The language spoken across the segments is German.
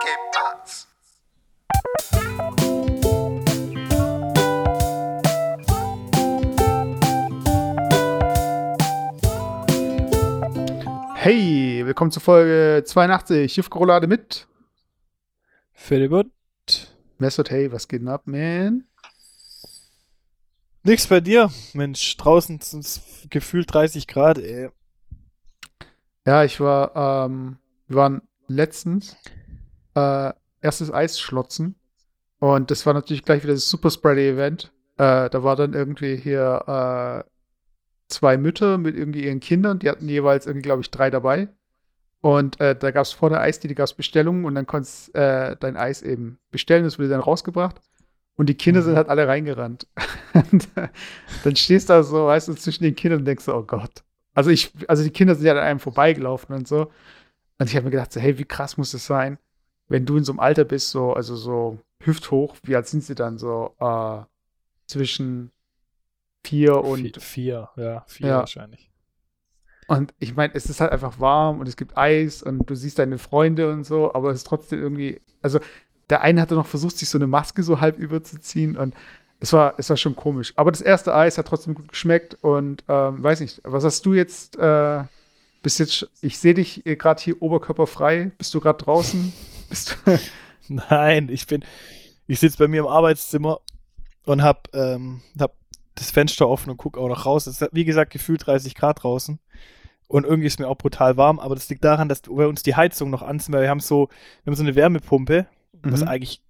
keep parts. Hey, willkommen zur Folge 82, Schiffkorolade mit Philipp Messert. Hey, was geht denn ab, man? Nix bei dir. Mensch, draußen sind es gefühlt 30 Grad, ey. Ja, ich war, ähm, wir waren letztens äh, erstes Eisschlotzen und das war natürlich gleich wieder das Super Spreader-Event. Äh, da war dann irgendwie hier äh, zwei Mütter mit irgendwie ihren Kindern, die hatten jeweils irgendwie, glaube ich, drei dabei. Und äh, da gab es vor der Eisdiele gab's Bestellungen und dann konntest äh, dein Eis eben bestellen, das wurde dann rausgebracht. Und die Kinder sind halt alle reingerannt. und, äh, dann stehst du da so, weißt du, zwischen den Kindern und denkst so, oh Gott. Also ich, also die Kinder sind ja an einem vorbeigelaufen und so. Und ich habe mir gedacht, so, hey, wie krass muss das sein, wenn du in so einem Alter bist, so, also so hüfthoch, wie alt sind sie dann? So, äh, zwischen vier und. Vier, vier ja, vier Ja. wahrscheinlich. Und ich meine, es ist halt einfach warm und es gibt Eis und du siehst deine Freunde und so, aber es ist trotzdem irgendwie, also der eine hatte noch versucht, sich so eine Maske so halb überzuziehen und es war, es war schon komisch. Aber das erste Eis hat trotzdem gut geschmeckt und ähm, weiß nicht, was hast du jetzt, äh, bist jetzt, ich sehe dich gerade hier oberkörperfrei, bist du gerade draußen? Bist du, Nein, ich bin, ich sitze bei mir im Arbeitszimmer und hab, ähm, hab das Fenster offen und gucke auch noch raus. Es ist, wie gesagt, gefühlt 30 Grad draußen. Und irgendwie ist mir auch brutal warm, aber das liegt daran, dass bei uns die Heizung noch an sind, weil wir haben so, wir haben so eine Wärmepumpe, was Mhm. eigentlich,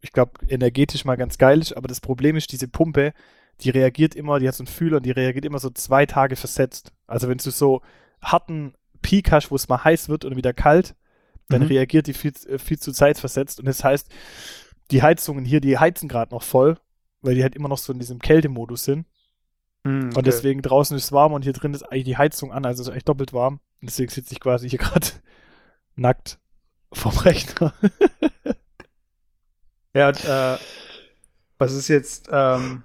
ich glaube, energetisch mal ganz geil ist, aber das Problem ist, diese Pumpe, die reagiert immer, die hat so einen Fühler und die reagiert immer so zwei Tage versetzt. Also wenn du so harten Peak hast, wo es mal heiß wird und wieder kalt, dann Mhm. reagiert die viel, äh, viel zu zeitversetzt. Und das heißt, die Heizungen hier, die heizen gerade noch voll, weil die halt immer noch so in diesem Kältemodus sind. Hm, okay. Und deswegen draußen ist es warm und hier drin ist eigentlich die Heizung an, also es ist echt doppelt warm. Und deswegen sitze ich quasi hier gerade nackt vorm Rechner. Ja, und, äh, was ist jetzt, ähm,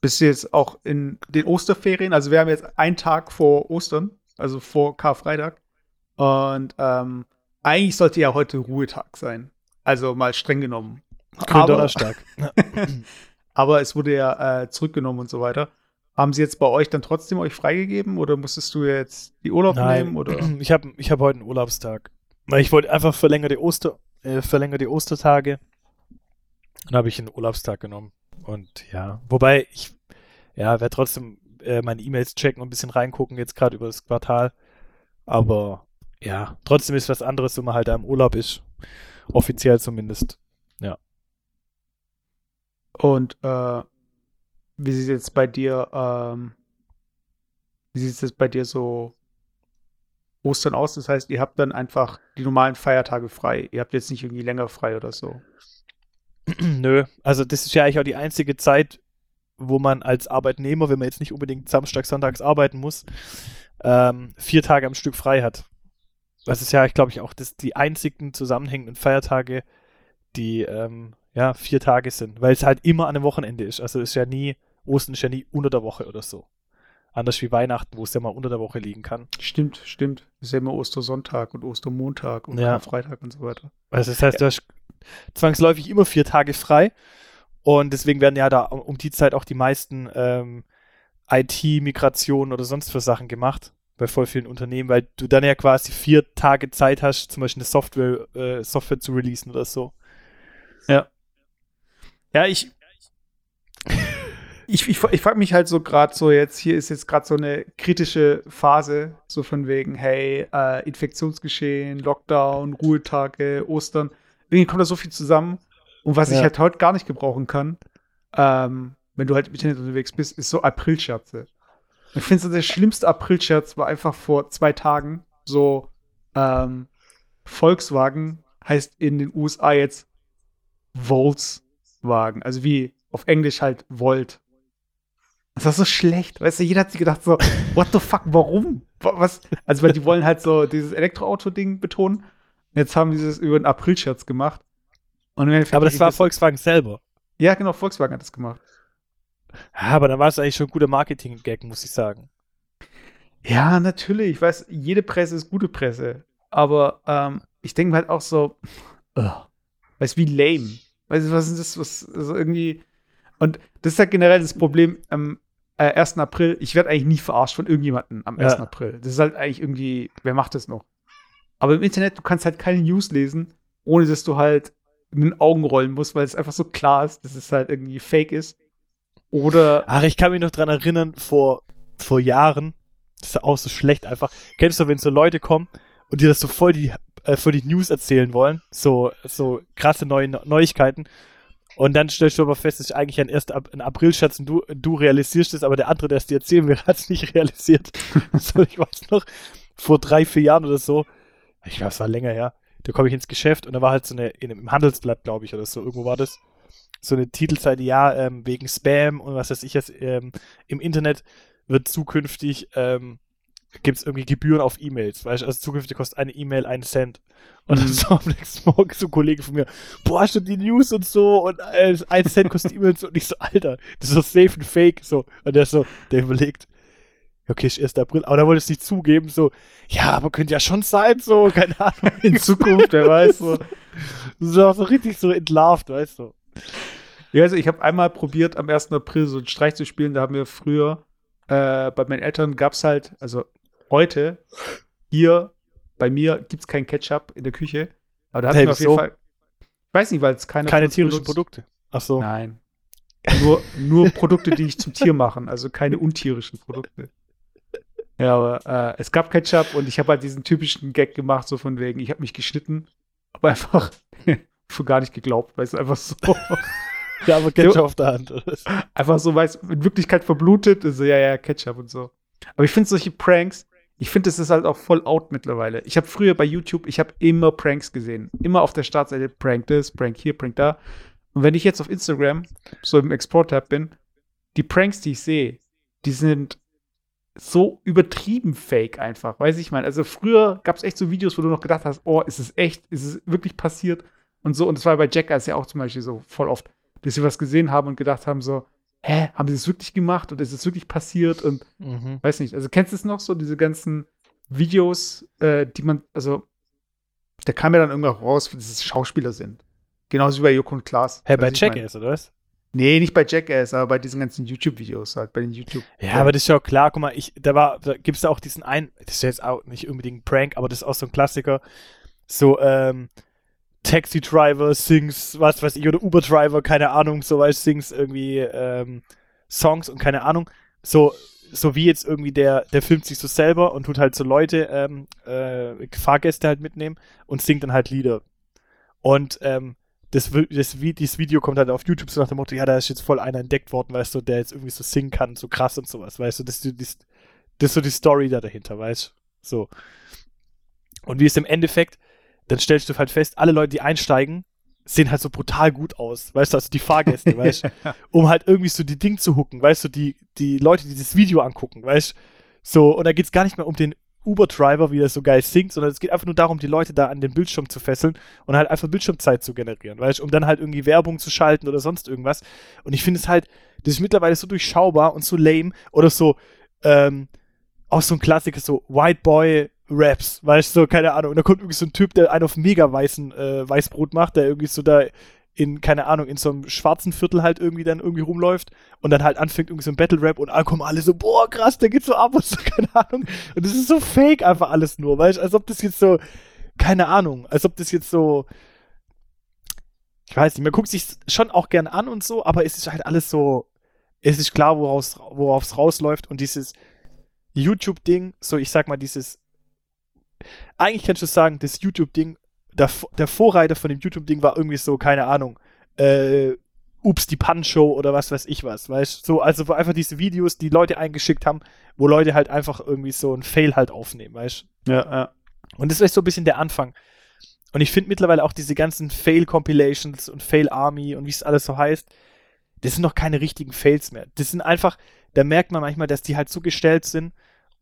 bist du jetzt auch in den Osterferien? Also wir haben jetzt einen Tag vor Ostern, also vor Karfreitag. Und ähm, eigentlich sollte ja heute Ruhetag sein. Also mal streng genommen. Aber, Donnerstag. aber es wurde ja äh, zurückgenommen und so weiter. Haben sie jetzt bei euch dann trotzdem euch freigegeben oder musstest du jetzt die Urlaub nehmen? Oder? Ich habe ich hab heute einen Urlaubstag. Ich wollte einfach verlängerte Oster, äh, verlängerte Ostertage. Dann habe ich einen Urlaubstag genommen. Und ja, wobei ich ja, werde trotzdem äh, meine E-Mails checken und ein bisschen reingucken, jetzt gerade über das Quartal. Aber ja, trotzdem ist was anderes, wenn man halt da im Urlaub ist. Offiziell zumindest. Und äh, wie sieht es jetzt bei dir, ähm, wie sieht es jetzt bei dir so Ostern aus? Das heißt, ihr habt dann einfach die normalen Feiertage frei. Ihr habt jetzt nicht irgendwie länger frei oder so. Nö, also das ist ja eigentlich auch die einzige Zeit, wo man als Arbeitnehmer, wenn man jetzt nicht unbedingt Samstag, Sonntags arbeiten muss, ähm, vier Tage am Stück frei hat. Das ist ja, ich glaube ich, auch das, die einzigen zusammenhängenden Feiertage, die ähm, ja vier Tage sind, weil es halt immer an einem Wochenende ist. Also es ist ja nie, Ostern ist ja nie unter der Woche oder so. Anders wie Weihnachten, wo es ja mal unter der Woche liegen kann. Stimmt, stimmt. Ist ja immer Ostersonntag und Ostermontag und Ja. Freitag und so weiter. Also das heißt, du hast zwangsläufig immer vier Tage frei und deswegen werden ja da um die Zeit auch die meisten ähm, IT-Migrationen oder sonst für Sachen gemacht bei voll vielen Unternehmen, weil du dann ja quasi vier Tage Zeit hast, zum Beispiel eine Software, äh, Software zu releasen oder so. Ja, ich. Ich, ich, ich frage mich halt so gerade so jetzt, hier ist jetzt gerade so eine kritische Phase, so von wegen, hey, äh, Infektionsgeschehen, Lockdown, Ruhetage, Ostern. Irgendwie kommt da so viel zusammen. Und was ich Ja. halt heute gar nicht gebrauchen kann, ähm, wenn du halt im Internet unterwegs bist, ist so Aprilscherze. Ich finde so der schlimmste Aprilscherz war einfach vor zwei Tagen so, ähm, Volkswagen heißt in den USA jetzt Volkswagen. Also wie auf Englisch halt Volt. Das ist so schlecht. Weißt du, jeder hat sich gedacht so, what the fuck, warum? Wa- Was? Also, weil die wollen halt so dieses Elektroauto-Ding betonen. Jetzt haben die das über einen Aprilscherz gemacht. Aber das war Volkswagen selber. Ja, genau, Volkswagen hat das gemacht. Ja, aber dann war es eigentlich schon ein guter Marketing-Gag, muss ich sagen. Ja, natürlich. Ich weiß, jede Presse ist gute Presse. Aber ähm, ich denke halt auch so, uh, weißt wie lame. Weißt du, was ist das, was also irgendwie. Und das ist halt generell das Problem am äh, 1. April. Ich werde eigentlich nie verarscht von irgendjemandem am 1. Ja. April. Das ist halt eigentlich irgendwie, wer macht das noch? Aber im Internet, du kannst halt keine News lesen, ohne dass du halt mit den Augen rollen musst, weil es einfach so klar ist, dass es halt irgendwie fake ist. Oder. Ach, ich kann mich noch dran erinnern, vor, vor Jahren, das ist auch so schlecht einfach. Kennst du, wenn so Leute kommen und dir das so voll die, äh, voll die News erzählen wollen? So, so krasse neue Neuigkeiten. Und dann stellst du aber fest, dass ich eigentlich ein erst ein April-Schatz und du, du realisierst es, aber der andere, der es dir erzählen will, hat es nicht realisiert. so, ich weiß noch, vor drei, vier Jahren oder so, ich glaube, es war länger her, da komme ich ins Geschäft und da war halt so eine, in, im Handelsblatt, glaube ich, oder so, irgendwo war das, so eine Titelseite, ja, ähm, wegen Spam und was weiß ich jetzt, ähm, im Internet wird zukünftig, ähm, gibt es irgendwie Gebühren auf E-Mails, weißt du, also zukünftig kostet eine E-Mail einen Cent. Und dann mhm. so am nächsten Morgen so ein Kollege von mir, boah, hast du die News und so und äh, ein Cent kostet E-Mail und so. Und ich so, Alter, das ist so safe und fake, so. Und der so, der überlegt, okay, ist 1. April, aber da wollte es nicht zugeben, so, ja, aber könnte ja schon sein, so, keine Ahnung, in Zukunft, wer weiß, so. So, so richtig so entlarvt, weißt du. Ja, also ich habe einmal probiert, am 1. April so einen Streich zu spielen, da haben wir früher, äh, bei meinen Eltern gab es halt, also heute, hier, bei mir gibt es kein Ketchup in der Küche, aber da hatten hey, wir auf jeden Fall, ich weiß nicht, weil es keine Keine tierischen. Produkte. Ach so. Nein. Nur, nur Produkte, die ich zum Tier machen, also keine untierischen Produkte. Ja, aber äh, es gab Ketchup und ich habe halt diesen typischen Gag gemacht, so von wegen, ich habe mich geschnitten, aber einfach für gar nicht geglaubt, weil es einfach so. ja, aber Ketchup auf der Hand, oder? Einfach so, weil es in Wirklichkeit verblutet ist, so, ja, ja, Ketchup und so. Aber ich finde solche Pranks, ich finde, es ist halt auch voll out mittlerweile. Ich habe früher bei YouTube, ich habe immer Pranks gesehen. Immer auf der Startseite Prank das, Prank hier, Prank da. Und wenn ich jetzt auf Instagram so im Export-Tab bin, die Pranks, die ich sehe, die sind so übertrieben fake einfach. Weiß ich mal. Also früher gab es echt so Videos, wo du noch gedacht hast, oh, ist es echt? Ist es wirklich passiert? Und so. Und das war bei Jackass ja auch zum Beispiel so voll oft, dass sie was gesehen haben und gedacht haben so, hä, haben sie es wirklich gemacht oder ist es wirklich passiert? Und mhm. weiß nicht. Also kennst du es noch so, diese ganzen Videos, äh, die man, also da kam ja dann irgendwann raus, dass es Schauspieler sind. Genauso wie bei Joko und Klaas. Hä, hey, bei Jackass, oder was? Nee, nicht bei Jackass, aber bei diesen ganzen YouTube-Videos halt, bei den YouTube. Ja, ja, aber das ist ja auch klar, guck mal, ich, da war, da gibt's da auch diesen einen, das ist jetzt auch nicht unbedingt ein Prank, aber das ist auch so ein Klassiker. So, ähm, Taxi Driver sings, was weiß ich, oder Uber Driver, keine Ahnung, so weiß sings irgendwie ähm, Songs und keine Ahnung. So, so wie jetzt irgendwie der, der filmt sich so selber und tut halt so Leute, ähm, äh, Fahrgäste halt mitnehmen und singt dann halt Lieder. Und ähm, das, das, das Video kommt halt auf YouTube so nach dem Motto, ja, da ist jetzt voll einer entdeckt worden, weißt du, der jetzt irgendwie so singen kann, so krass und sowas, weißt du, das, das, das ist so die Story da dahinter, weißt du, so. Und wie es im Endeffekt, dann stellst du halt fest, alle Leute, die einsteigen, sehen halt so brutal gut aus, weißt du, also die Fahrgäste, weißt du, um halt irgendwie so die Ding zu hucken, weißt du, die, die Leute, die das Video angucken, weißt du, so, und da geht es gar nicht mehr um den Uber-Driver, wie er so geil singt, sondern es geht einfach nur darum, die Leute da an den Bildschirm zu fesseln und halt einfach Bildschirmzeit zu generieren, weißt um dann halt irgendwie Werbung zu schalten oder sonst irgendwas. Und ich finde es halt, das ist mittlerweile so durchschaubar und so lame oder so, ähm, auch so ein Klassiker, so White Boy Raps, weißt du, so, keine Ahnung. Und da kommt irgendwie so ein Typ, der einen auf mega weißen äh, Weißbrot macht, der irgendwie so da in, keine Ahnung, in so einem schwarzen Viertel halt irgendwie dann irgendwie rumläuft und dann halt anfängt irgendwie so ein Battle Rap und dann kommen alle so, boah, krass, der geht so ab und so, keine Ahnung. Und das ist so fake einfach alles nur, weißt du, als ob das jetzt so, keine Ahnung, als ob das jetzt so, ich weiß nicht, man guckt sich schon auch gern an und so, aber es ist halt alles so, es ist klar, worauf es rausläuft und dieses YouTube-Ding, so ich sag mal, dieses, eigentlich kannst du sagen, das YouTube-Ding der, der Vorreiter von dem YouTube-Ding war irgendwie so, keine Ahnung, äh, Ups, die Pan-Show oder was weiß ich was, weißt du? So, also wo einfach diese Videos, die Leute eingeschickt haben, wo Leute halt einfach irgendwie so ein Fail halt aufnehmen, weißt du? Ja, ja. Und das ist so ein bisschen der Anfang. Und ich finde mittlerweile auch diese ganzen Fail-Compilations und Fail-Army und wie es alles so heißt, das sind noch keine richtigen Fails mehr. Das sind einfach, da merkt man manchmal, dass die halt so gestellt sind,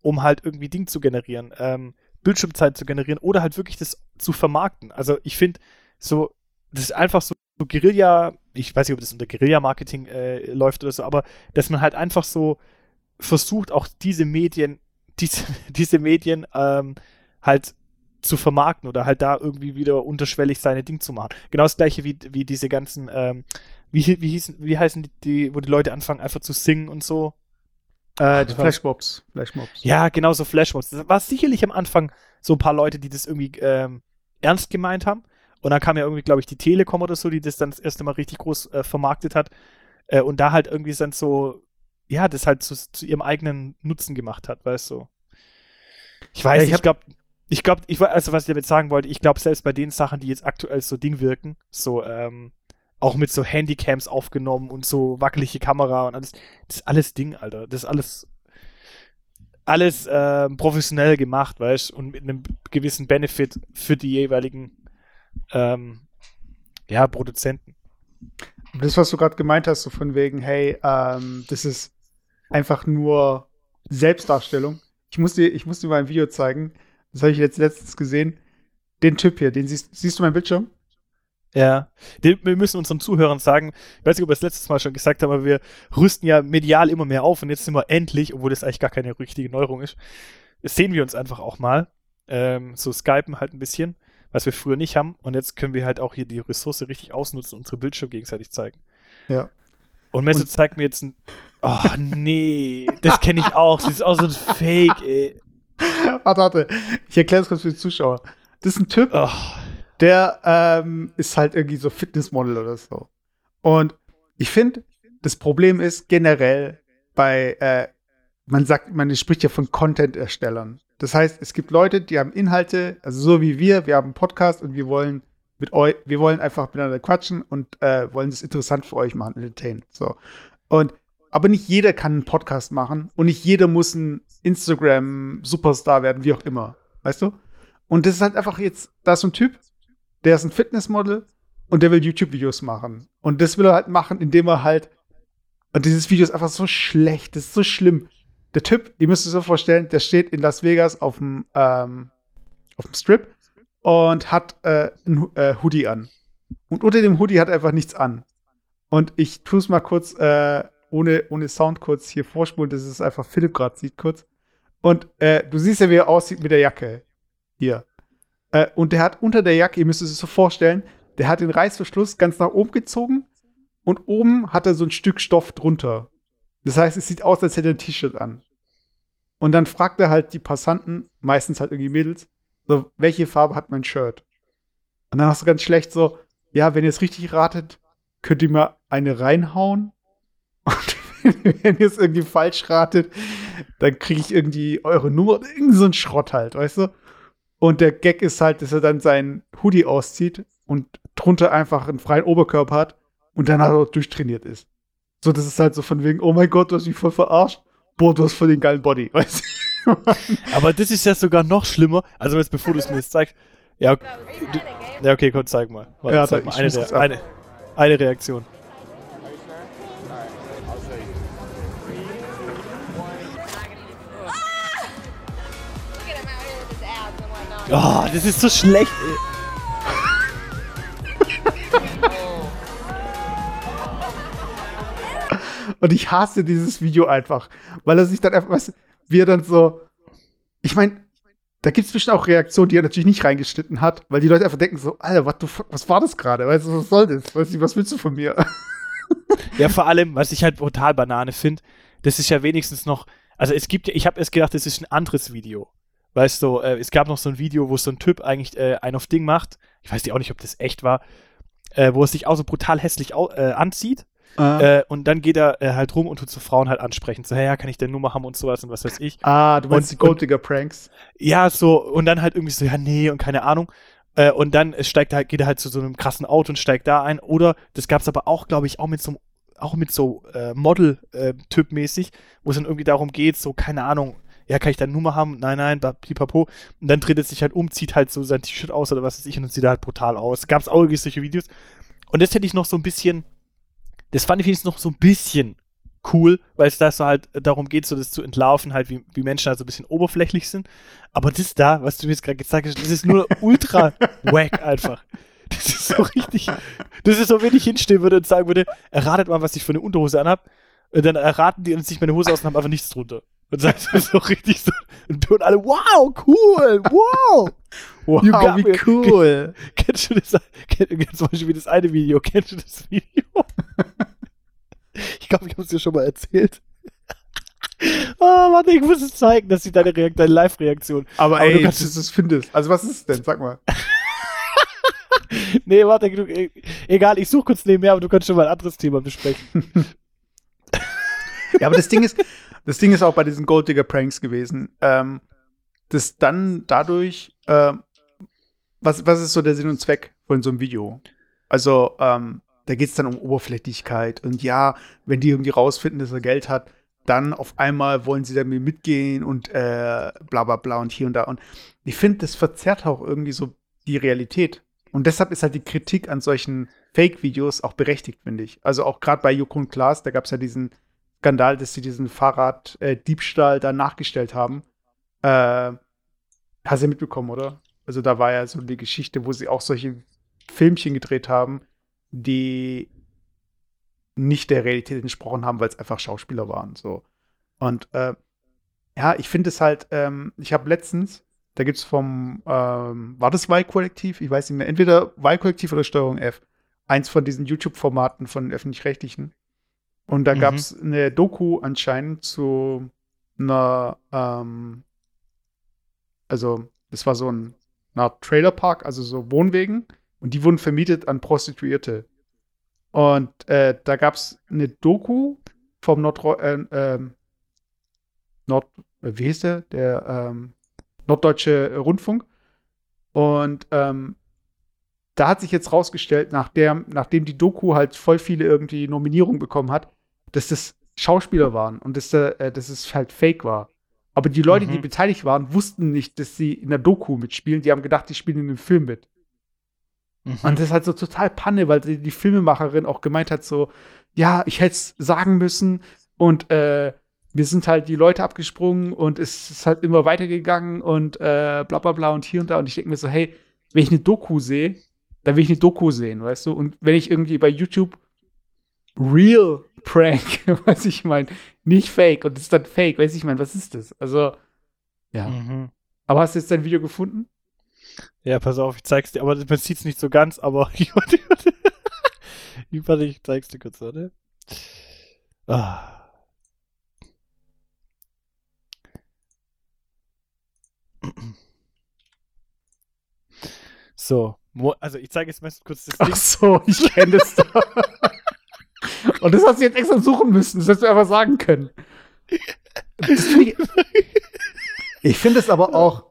um halt irgendwie Ding zu generieren. Ähm, Bildschirmzeit zu generieren oder halt wirklich das zu vermarkten. Also ich finde, so, das ist einfach so, so Guerilla, ich weiß nicht, ob das unter Guerilla-Marketing äh, läuft oder so, aber dass man halt einfach so versucht, auch diese Medien, diese, diese Medien ähm, halt zu vermarkten oder halt da irgendwie wieder unterschwellig seine Ding zu machen. Genau das gleiche wie, wie diese ganzen, ähm, wie, wie, hießen, wie heißen die, die, wo die Leute anfangen einfach zu singen und so. Äh, die Flashmobs. Flashmobs. Ja, genau so Flashmobs. Das war sicherlich am Anfang so ein paar Leute, die das irgendwie ähm, ernst gemeint haben. Und dann kam ja irgendwie, glaube ich, die Telekom oder so, die das dann das erste Mal richtig groß äh, vermarktet hat. Äh, und da halt irgendwie dann so, ja, das halt zu, zu ihrem eigenen Nutzen gemacht hat, weißt du. Ich weiß, ja, ich, ich glaube, ich glaube, ich also was ich damit sagen wollte, ich glaube, selbst bei den Sachen, die jetzt aktuell so Ding wirken, so, ähm, auch mit so Handycams aufgenommen und so wackelige Kamera und alles, das ist alles Ding, Alter. Das ist alles, alles äh, professionell gemacht, weißt und mit einem gewissen Benefit für die jeweiligen ähm, ja, Produzenten. Das, was du gerade gemeint hast, so von wegen, hey, ähm, das ist einfach nur Selbstdarstellung. Ich muss dir, ich muss dir mal ein Video zeigen. Das habe ich jetzt letztens gesehen. Den Typ hier, den siehst, siehst du meinen Bildschirm? Ja, wir müssen unseren Zuhörern sagen, ich weiß nicht, ob wir es letztes Mal schon gesagt haben, aber wir rüsten ja medial immer mehr auf und jetzt sind wir endlich, obwohl das eigentlich gar keine richtige Neuerung ist, sehen wir uns einfach auch mal. Ähm, so skypen halt ein bisschen, was wir früher nicht haben und jetzt können wir halt auch hier die Ressource richtig ausnutzen und unsere Bildschirme gegenseitig zeigen. Ja. Und Messe zeigt mir jetzt ein. Oh, nee, das kenne ich auch. Das ist auch so ein Fake, ey. Warte, warte. Ich erkläre es kurz für die Zuschauer. Das ist ein Typ, oh. Der ähm, ist halt irgendwie so Fitnessmodel oder so. Und ich finde, das Problem ist generell bei, äh, man sagt, man spricht ja von Content-Erstellern. Das heißt, es gibt Leute, die haben Inhalte, also so wie wir, wir haben einen Podcast und wir wollen mit euch, wir wollen einfach miteinander quatschen und äh, wollen es interessant für euch machen, entertain. So. Und aber nicht jeder kann einen Podcast machen und nicht jeder muss ein Instagram-Superstar werden, wie auch immer. Weißt du? Und das ist halt einfach jetzt, da ist so ein Typ, der ist ein Fitnessmodel und der will YouTube-Videos machen. Und das will er halt machen, indem er halt. Und dieses Video ist einfach so schlecht, das ist so schlimm. Der Typ, ihr müsst euch so vorstellen, der steht in Las Vegas auf dem, ähm, auf dem Strip und hat äh, ein äh, Hoodie an. Und unter dem Hoodie hat er einfach nichts an. Und ich tue es mal kurz äh, ohne, ohne Sound kurz hier vorspulen, dass es einfach Philipp gerade sieht kurz. Und äh, du siehst ja, wie er aussieht mit der Jacke. Hier. Äh, und der hat unter der Jacke, ihr müsst es so vorstellen, der hat den Reißverschluss ganz nach oben gezogen und oben hat er so ein Stück Stoff drunter. Das heißt, es sieht aus, als hätte er ein T-Shirt an. Und dann fragt er halt die Passanten, meistens halt irgendwie Mädels, so, welche Farbe hat mein Shirt? Und dann hast du ganz schlecht so, ja, wenn ihr es richtig ratet, könnt ihr mal eine reinhauen. Und wenn ihr es irgendwie falsch ratet, dann kriege ich irgendwie eure Nummer, irgend so Schrott halt, weißt du? Und der Gag ist halt, dass er dann seinen Hoodie auszieht und drunter einfach einen freien Oberkörper hat und dann halt auch durchtrainiert ist. So, das ist halt so von wegen, oh mein Gott, du hast mich voll verarscht. Boah, du hast voll den geilen Body, weißt du? Aber das ist ja sogar noch schlimmer. Also, jetzt, bevor du es mir jetzt zeigst. Ja, ja, okay, komm, zeig mal. Warte, ja, zeig mal. Eine, eine, eine Reaktion. Oh, das ist so schlecht. Und ich hasse dieses Video einfach, weil er sich dann einfach, weißt, wie er dann so, ich meine, da gibt es bestimmt auch Reaktionen, die er natürlich nicht reingeschnitten hat, weil die Leute einfach denken so, Alter, what the fuck, was war das gerade? Weißt du, was soll das? Weißt du, was willst du von mir? Ja, vor allem, was ich halt brutal Banane finde, das ist ja wenigstens noch, also es gibt ja, ich habe erst gedacht, das ist ein anderes Video. Weißt du, äh, es gab noch so ein Video, wo so ein Typ eigentlich äh, ein auf Ding macht. Ich weiß auch nicht, ob das echt war. Äh, wo es sich auch so brutal hässlich äh, anzieht. Ah. Äh, und dann geht er äh, halt rum und tut so Frauen halt ansprechen. So, hey, ja, kann ich denn Nummer haben und sowas und was weiß ich. Ah, du meinst und, die Golddigger-Pranks? Ja, so, und dann halt irgendwie so, ja, nee, und keine Ahnung. Äh, und dann steigt er halt, geht er halt zu so einem krassen Auto und steigt da ein. Oder, das gab es aber auch, glaube ich, auch mit so einem auch mit so äh, Model-Typ mäßig, wo es dann irgendwie darum geht, so, keine Ahnung, ja, kann ich deine Nummer haben? Nein, nein, pipapo. Und dann dreht er sich halt um, zieht halt so sein T-Shirt aus oder was weiß ich und sieht halt brutal aus. Gab es auch irgendwie solche Videos. Und das hätte ich noch so ein bisschen, das fand ich wenigstens noch so ein bisschen cool, weil es da so halt darum geht, so das zu entlarven, halt, wie, wie Menschen halt so ein bisschen oberflächlich sind. Aber das da, was du mir jetzt gerade gezeigt hast, das ist nur ultra wack einfach. Das ist so richtig. Das ist so, wenn ich hinstehen würde und sagen würde, erratet mal, was ich für eine Unterhose anhab. Und dann erraten die und sich meine Hose aus und haben einfach nichts drunter. Und sagt so richtig so, und alle, wow, cool, wow. Wow, wie me. cool. Kennst du das, kenn, zum Beispiel das eine Video, kennst du das Video? ich glaube, ich habe es dir schon mal erzählt. Oh, warte, ich muss es zeigen, dass sie deine, Reakt deine Live-Reaktion. Aber, Aber ey, du kannst dass du es findest. Also was ist es denn? Sag mal. nee, warte, du, e- egal, ich suche kurz nebenher, aber du kannst schon mal ein anderes Thema besprechen. Ja, aber das Ding ist, das Ding ist auch bei diesen Gold Digger Pranks gewesen, ähm, dass dann dadurch, ähm, was, was ist so der Sinn und Zweck von so einem Video? Also, ähm, da geht es dann um Oberflächlichkeit und ja, wenn die irgendwie rausfinden, dass er Geld hat, dann auf einmal wollen sie dann mit mitgehen und äh, bla bla bla und hier und da. Und ich finde, das verzerrt auch irgendwie so die Realität. Und deshalb ist halt die Kritik an solchen Fake-Videos auch berechtigt, finde ich. Also auch gerade bei Joko und Klaas, da gab es ja diesen Skandal, dass sie diesen Fahrraddiebstahl äh, da nachgestellt haben. Äh, hast du mitbekommen, oder? Also da war ja so die Geschichte, wo sie auch solche Filmchen gedreht haben, die nicht der Realität entsprochen haben, weil es einfach Schauspieler waren. So. Und äh, ja, ich finde es halt, ähm, ich habe letztens, da gibt es vom, ähm, war das Y-Kollektiv? Ich weiß nicht mehr, entweder Y-Kollektiv oder Steuerung F. Eins von diesen YouTube-Formaten von öffentlich-rechtlichen. Und da mhm. gab es eine Doku anscheinend zu einer, ähm, also das war so ein eine Trailerpark, also so Wohnwegen. Und die wurden vermietet an Prostituierte. Und äh, da gab es eine Doku vom Nordro äh, ähm, Nord, wie hieß der? Der ähm, Norddeutsche Rundfunk. Und ähm, da hat sich jetzt rausgestellt, nach der, nachdem die Doku halt voll viele irgendwie Nominierungen bekommen hat, dass das Schauspieler waren und dass, äh, dass es halt fake war. Aber die Leute, mhm. die beteiligt waren, wussten nicht, dass sie in der Doku mitspielen. Die haben gedacht, die spielen in dem Film mit. Mhm. Und das ist halt so total Panne, weil die, die Filmemacherin auch gemeint hat, so, ja, ich hätte es sagen müssen und äh, wir sind halt die Leute abgesprungen und es ist halt immer weitergegangen und äh, bla bla bla und hier und da. Und ich denke mir so, hey, wenn ich eine Doku sehe, dann will ich eine Doku sehen, weißt du? Und wenn ich irgendwie bei YouTube Real Prank, weiß ich mein, nicht Fake und das ist dann Fake, weiß ich mein, was ist das? Also, ja. Mhm. Aber hast du jetzt dein Video gefunden? Ja, pass auf, ich zeig's dir, aber man sieht's nicht so ganz, aber ich warte, ich zeig's dir kurz, oder? Ah. So, also ich zeige jetzt mal kurz das Ding. Ach so, ich kenne das da. Und das hast du jetzt extra suchen müssen, das hättest du einfach sagen können. Find ich, finde es aber auch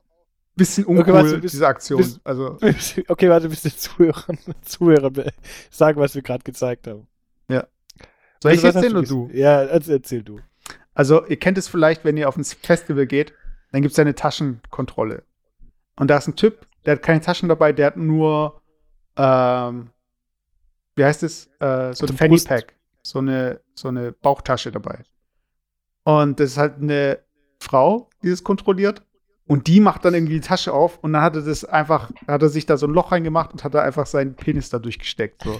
bisschen uncool, okay, warte, bis, diese Aktion. Bis, also. okay, warte, bis die Zuhörer, Zuhörer sagen, was wir gerade gezeigt haben. Ja. Soll also, ich erzählen oder du? Ja, also erzähl du. Also, ihr kennt es vielleicht, wenn ihr auf ein Festival geht, dann gibt es eine Taschenkontrolle. Und da ist ein Typ, der hat keine Taschen dabei, der hat nur, ähm, wie heißt es? Äh, so ein Fanny Pack. So eine, so eine Bauchtasche dabei. Und das ist halt eine Frau, die das kontrolliert. Und die macht dann irgendwie die Tasche auf und dann hat er das einfach, hat er sich da so ein Loch reingemacht und hat da einfach seinen Penis da durchgesteckt. So.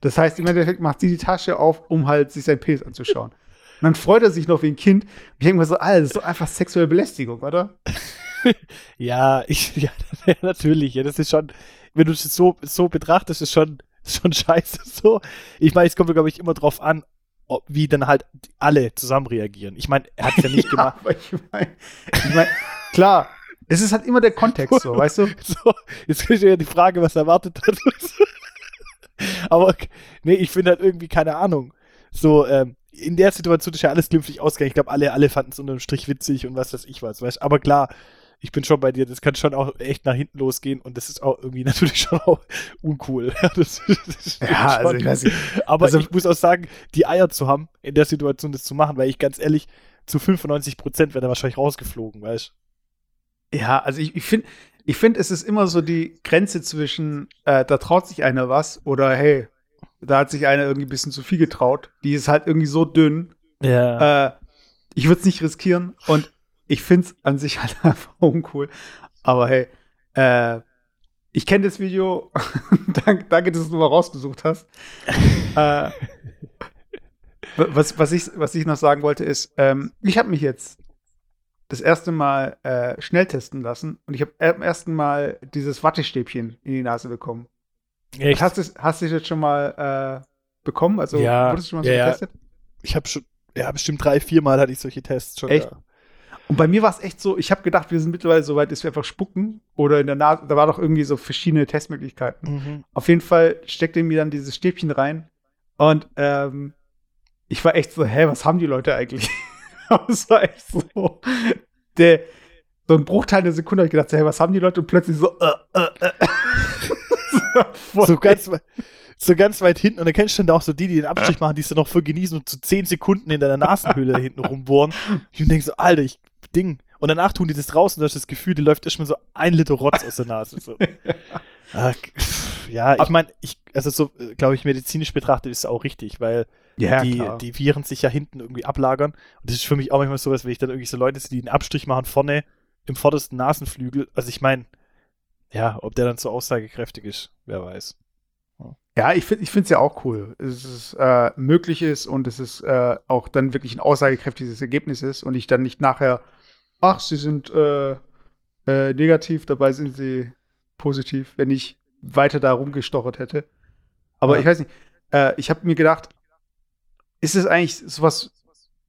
Das heißt, im Endeffekt macht sie die Tasche auf, um halt sich seinen Penis anzuschauen. Und dann freut er sich noch wie ein Kind. Ich denke mir so, Alter, das ist doch einfach sexuelle Belästigung, oder? ja, ich, ja, natürlich. Ja, das ist schon, wenn du es so, so betrachtest, ist schon, schon scheiße so. Ich meine, es kommt, glaube ich, immer drauf an, ob, wie dann halt alle zusammen reagieren. Ich meine, er hat es ja nicht ja, gemacht. Ich meine, ich mein, klar, es ist halt immer der Kontext so, weißt du? So, jetzt ist ja die Frage, was er erwartet hat. aber nee, ich finde halt irgendwie, keine Ahnung. So, ähm, in der Situation ist ja alles glimpflich ausgegangen. Ich glaube, alle, alle fanden es unterm Strich witzig und was weiß ich was, weißt Aber klar, ich bin schon bei dir, das kann schon auch echt nach hinten losgehen und das ist auch irgendwie natürlich schon auch uncool. das, das ja, also ich weiß nicht. Aber also, ich muss auch sagen, die Eier zu haben, in der Situation das zu machen, weil ich ganz ehrlich, zu 95 Prozent wäre er wahrscheinlich rausgeflogen, weißt Ja, also ich, ich finde, ich finde, es ist immer so die Grenze zwischen, äh, da traut sich einer was oder hey, da hat sich einer irgendwie ein bisschen zu viel getraut. Die ist halt irgendwie so dünn. Ja. Äh, ich würde es nicht riskieren und ich finde es an sich halt einfach uncool. Aber hey, äh, ich kenne das Video. danke, danke, dass du es mal rausgesucht hast. äh, was, was, ich, was ich noch sagen wollte, ist, ähm, ich habe mich jetzt das erste Mal äh, schnell testen lassen und ich habe am ersten Mal dieses Wattestäbchen in die Nase bekommen. Echt? Hast du hast jetzt schon mal äh, bekommen? Also Ja, wurdest du schon mal so ja, ja. getestet? Ich habe schon, ja, bestimmt drei, vier Mal hatte ich solche Tests schon. Echt? Da. Und bei mir war es echt so, ich habe gedacht, wir sind mittlerweile so weit, dass wir einfach spucken oder in der Nase, da war doch irgendwie so verschiedene Testmöglichkeiten. Mhm. Auf jeden Fall steckte mir dann dieses Stäbchen rein und ähm, ich war echt so, hä, was haben die Leute eigentlich? Es war echt so, der, so ein Bruchteil der Sekunde habe ich gedacht, so, hey, was haben die Leute? Und plötzlich so, äh, äh, äh. So ganz, so ganz weit hinten. Und dann kennst du dann auch so die, die den Abstrich machen, die es dann noch für genießen und zu zehn Sekunden in deiner Nasenhöhle hinten rumbohren. Und ich denke so, Alter, ich Ding. Und danach tun die das draußen, du hast das Gefühl, die läuft erstmal so ein Liter Rotz aus der Nase. So. Ah, ja, ich meine, ich, also so, glaube ich, medizinisch betrachtet ist es auch richtig, weil ja, die, klar. die Viren sich ja hinten irgendwie ablagern. Und das ist für mich auch manchmal sowas, wenn ich dann irgendwie so Leute sehe, die einen Abstrich machen vorne im vordersten Nasenflügel. Also ich meine, ja, ob der dann so aussagekräftig ist, wer weiß. Ja, ich finde es ja auch cool, dass es äh, möglich ist und es ist äh, auch dann wirklich ein aussagekräftiges Ergebnis ist und ich dann nicht nachher, ach, sie sind äh, äh, negativ, dabei sind sie positiv, wenn ich weiter da rumgestochert hätte. Aber Ja. ich weiß nicht, äh, ich habe mir gedacht, ist es eigentlich sowas,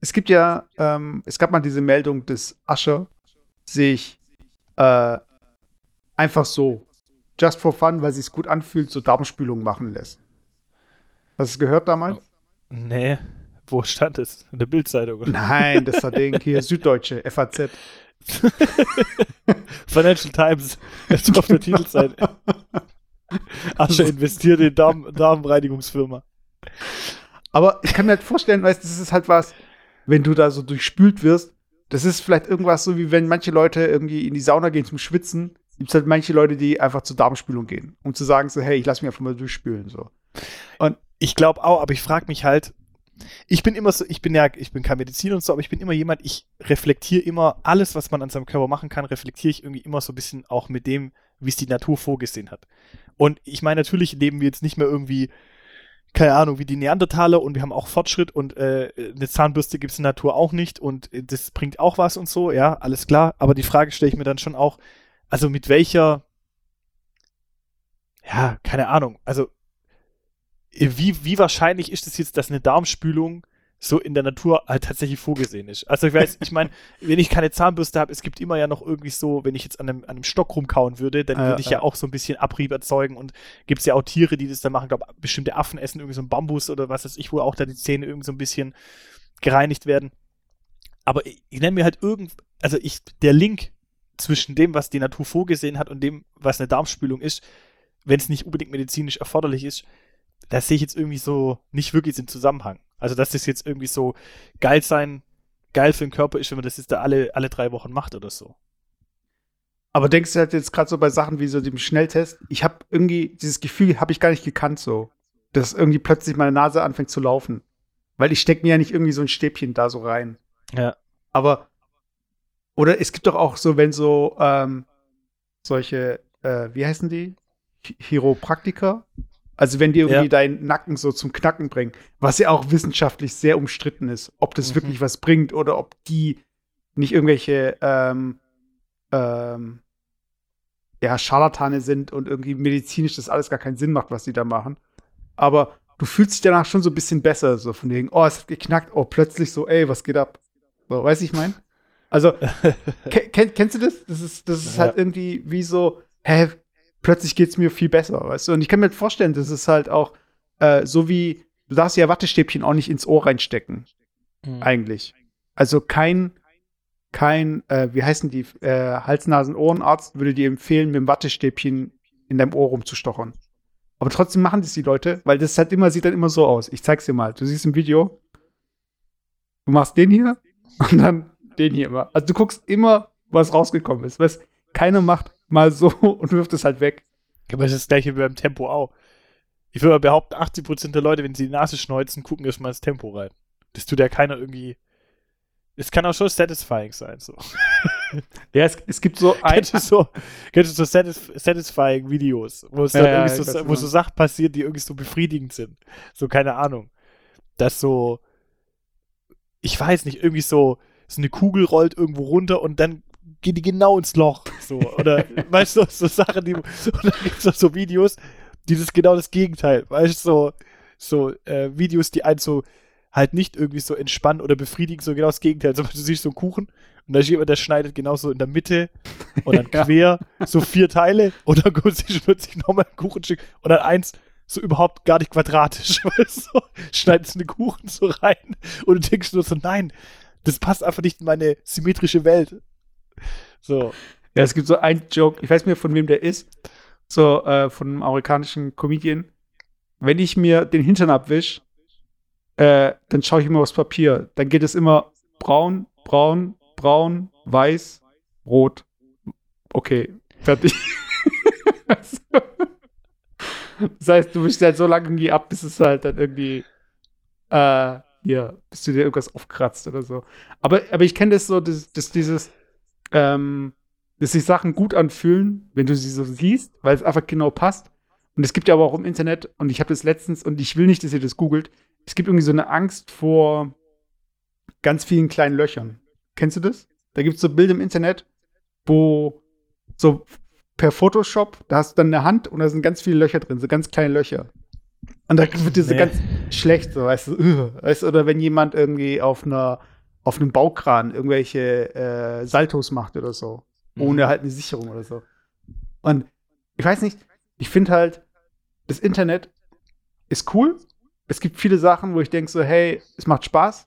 es gibt ja, ähm, es gab mal diese Meldung, dass Ascher sich äh, einfach so, just for fun, weil es gut anfühlt, so Darmspülung machen lässt. Hast du es gehört damals? Nee, wo stand es? In der Bildzeitung. Nein, das war Ding hier, Süddeutsche, FAZ. Financial Times ist auf der Titelseite. Asche investiert in Darm Darmreinigungsfirma. Aber ich kann mir halt vorstellen, weißt du, das ist halt was, wenn du da so durchspült wirst, das ist vielleicht irgendwas so, wie wenn manche Leute irgendwie in die Sauna gehen zum Schwitzen, gibt es halt manche Leute, die einfach zur Darmspülung gehen, um zu sagen so, hey, ich lass mich einfach mal durchspülen, so. Ich glaube auch, aber ich frage mich halt, ich bin immer so, ich bin ja, ich bin kein Mediziner und so, aber ich bin immer jemand, ich reflektiere immer alles, was man an seinem Körper machen kann, reflektiere ich irgendwie immer so ein bisschen auch mit dem, wie es die Natur vorgesehen hat. Und ich meine, natürlich leben wir jetzt nicht mehr irgendwie, keine Ahnung, wie die Neandertaler und wir haben auch Fortschritt und äh, eine Zahnbürste gibt es in der Natur auch nicht und äh, das bringt auch was und so, ja, alles klar. Aber die Frage stelle ich mir dann schon auch, also mit welcher, ja, keine Ahnung, also wie, wie wahrscheinlich ist es jetzt, dass eine Darmspülung so in der Natur halt tatsächlich vorgesehen ist? Also ich weiß, ich meine, wenn ich keine Zahnbürste habe, es gibt immer ja noch irgendwie so, wenn ich jetzt an einem, an einem Stock rumkauen würde, dann würde ich ja. ja. auch so ein bisschen Abrieb erzeugen und gibt es ja auch Tiere, die das dann machen. Ich glaube, bestimmte Affen essen irgendwie so einen Bambus oder was weiß ich, wo auch da die Zähne irgendwie so ein bisschen gereinigt werden. Aber ich, ich nenne mir halt irgend, also ich, der Link zwischen dem, was die Natur vorgesehen hat und dem, was eine Darmspülung ist, wenn es nicht unbedingt medizinisch erforderlich ist, das sehe ich jetzt irgendwie so nicht wirklich im Zusammenhang. Also, dass das jetzt irgendwie so geil sein, geil für den Körper ist, wenn man das jetzt da alle, alle drei Wochen macht oder so. Aber denkst du halt jetzt gerade so bei Sachen wie so dem Schnelltest, ich habe irgendwie, dieses Gefühl habe ich gar nicht gekannt so, dass irgendwie plötzlich meine Nase anfängt zu laufen. Weil ich stecke mir ja nicht irgendwie so ein Stäbchen da so rein. Ja. Aber, oder es gibt doch auch so, wenn so ähm, solche, äh, wie heißen die? Chi- Chiropraktiker? Also wenn die irgendwie Ja. deinen Nacken so zum Knacken bringen, was ja auch wissenschaftlich sehr umstritten ist, ob das Mhm. wirklich was bringt oder ob die nicht irgendwelche ähm, ähm, ja, Scharlatane sind und irgendwie medizinisch das alles gar keinen Sinn macht, was die da machen. Aber du fühlst dich danach schon so ein bisschen besser, so von wegen, oh, es hat geknackt, oh, plötzlich so, ey, was geht ab? So, weißt du, ich mein? Also, ke kenn, kennst du das? Das ist, das ist Ja. halt irgendwie wie so, hä, plötzlich geht's mir viel besser, weißt du? Und ich kann mir vorstellen, das ist halt auch äh, so wie, du darfst ja Wattestäbchen auch nicht ins Ohr reinstecken, eigentlich. Also kein, kein, äh, wie heißen die, äh, Hals-Nasen-Ohrenarzt würde dir empfehlen, mit dem Wattestäbchen in deinem Ohr rumzustochern. Aber trotzdem machen das die Leute, weil das halt immer, sieht dann immer so aus. Ich zeig's dir mal. Du siehst im Video, du machst den hier und dann den hier immer. Also du guckst immer, was rausgekommen ist. Weißt, keiner macht mal so und wirft es halt weg. Aber es ist das gleiche wie beim Tempo auch. Ich würde mal behaupten, 80% der Leute, wenn sie die Nase schneuzen, gucken erstmal ins Tempo rein. Das tut ja keiner irgendwie. Es kann auch schon satisfying sein. So. Ja, es, es gibt so ein, Kennst du so, kennst du so satis satisfying Videos, wo es dann Ja, ja, irgendwie so, wo so Sachen passieren, die irgendwie so befriedigend sind. So, keine Ahnung. Das so, ich weiß nicht, irgendwie so, so eine Kugel rollt irgendwo runter und dann geht die genau ins Loch. So, oder weißt du, so Sachen, die. Und dann gibt es so Videos, die das genau das Gegenteil. Weißt du, so, so äh, Videos, die einen so halt nicht irgendwie so entspannen oder befriedigen, so genau das Gegenteil. Also, du siehst so einen Kuchen und da ist jemand, der schneidet genauso in der Mitte und dann quer so vier Teile und dann kommt sich plötzlich nochmal ein Kuchenstück und dann eins so überhaupt gar nicht quadratisch. Weißt du? Schneidest einen Kuchen so rein und du denkst nur so, nein, das passt einfach nicht in meine symmetrische Welt. So. Ja, es gibt so einen Joke, ich weiß nicht mehr, von wem der ist, so äh, von einem amerikanischen Comedian. Wenn ich mir den Hintern abwisch, äh, dann schaue ich immer aufs Papier. Dann geht es immer braun, braun, braun, weiß, rot. Okay, fertig. das heißt, du wischst halt so lange irgendwie ab, bis es halt dann irgendwie äh, hier, bis du dir irgendwas aufkratzt oder so. Aber, aber ich kenne das so, dass, dass dieses, ähm, dass sich Sachen gut anfühlen, wenn du sie so siehst, weil es einfach genau passt. Und es gibt ja aber auch im Internet, und ich habe das letztens, und ich will nicht, dass ihr das googelt, es gibt irgendwie so eine Angst vor ganz vielen kleinen Löchern. Kennst du das? Da gibt es so Bilder im Internet, wo so per Photoshop, da hast du dann eine Hand und da sind ganz viele Löcher drin, so ganz kleine Löcher. Und da wird dir so nee. ganz schlecht, so, weißt du, weißt du, oder wenn jemand irgendwie auf einer, auf einem Baukran irgendwelche äh, Saltos macht oder so, mhm. ohne halt eine Sicherung oder so. Und ich weiß nicht, ich finde halt, das Internet ist cool. Es gibt viele Sachen, wo ich denke so, hey, es macht Spaß.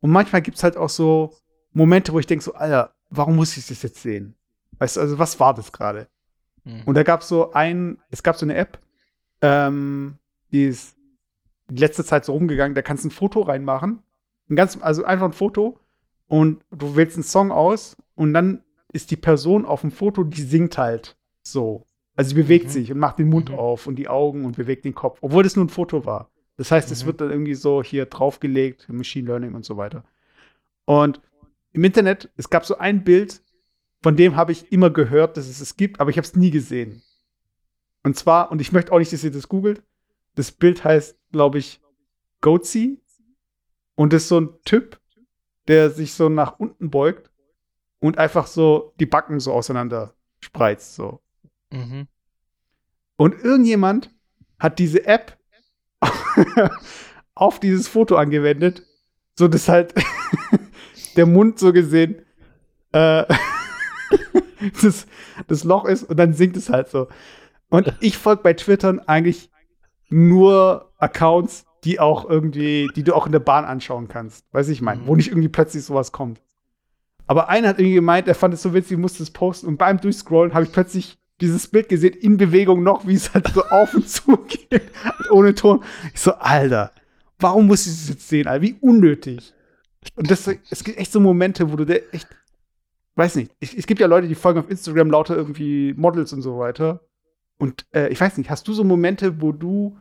Und manchmal gibt es halt auch so Momente, wo ich denke so, Alter, warum muss ich das jetzt sehen? Weißt du, also was war das gerade? Mhm. Und da gab es so ein, es gab so eine App, ähm, die ist die letzte Zeit so rumgegangen, da kannst du ein Foto reinmachen. Ein ganz, also einfach ein Foto und du wählst einen Song aus und dann ist die Person auf dem Foto, die singt halt so. Also sie bewegt mhm. sich und macht den Mund mhm. auf und die Augen und bewegt den Kopf, obwohl das nur ein Foto war. Das heißt, es mhm. wird dann irgendwie so hier draufgelegt, Machine Learning und so weiter. Und im Internet, es gab so ein Bild, von dem habe ich immer gehört, dass es es gibt, aber ich habe es nie gesehen. Und zwar, und ich möchte auch nicht, dass ihr das googelt, das Bild heißt, glaube ich, Goatsy. Und ist so ein Typ, der sich so nach unten beugt und einfach so die Backen so auseinander spreizt. So. Mhm. Und irgendjemand hat diese App auf dieses Foto angewendet, so dass halt der Mund so gesehen äh, das, das Loch ist und dann sinkt es halt so. Und ich folge bei Twitter eigentlich nur Accounts, die auch irgendwie, die du auch in der Bahn anschauen kannst. Weiß ich meine, mhm. wo nicht irgendwie plötzlich sowas kommt. Aber einer hat irgendwie gemeint, er fand es so witzig, musste es posten und beim Durchscrollen habe ich plötzlich dieses Bild gesehen, in Bewegung noch, wie es halt so auf und zu geht, ohne Ton. Ich so, Alter, warum muss ich das jetzt sehen, Alter? Wie unnötig. Und das, es gibt echt so Momente, wo du der echt, weiß nicht, ich, es gibt ja Leute, die folgen auf Instagram lauter irgendwie Models und so weiter. Und äh, ich weiß nicht, hast du so Momente, wo du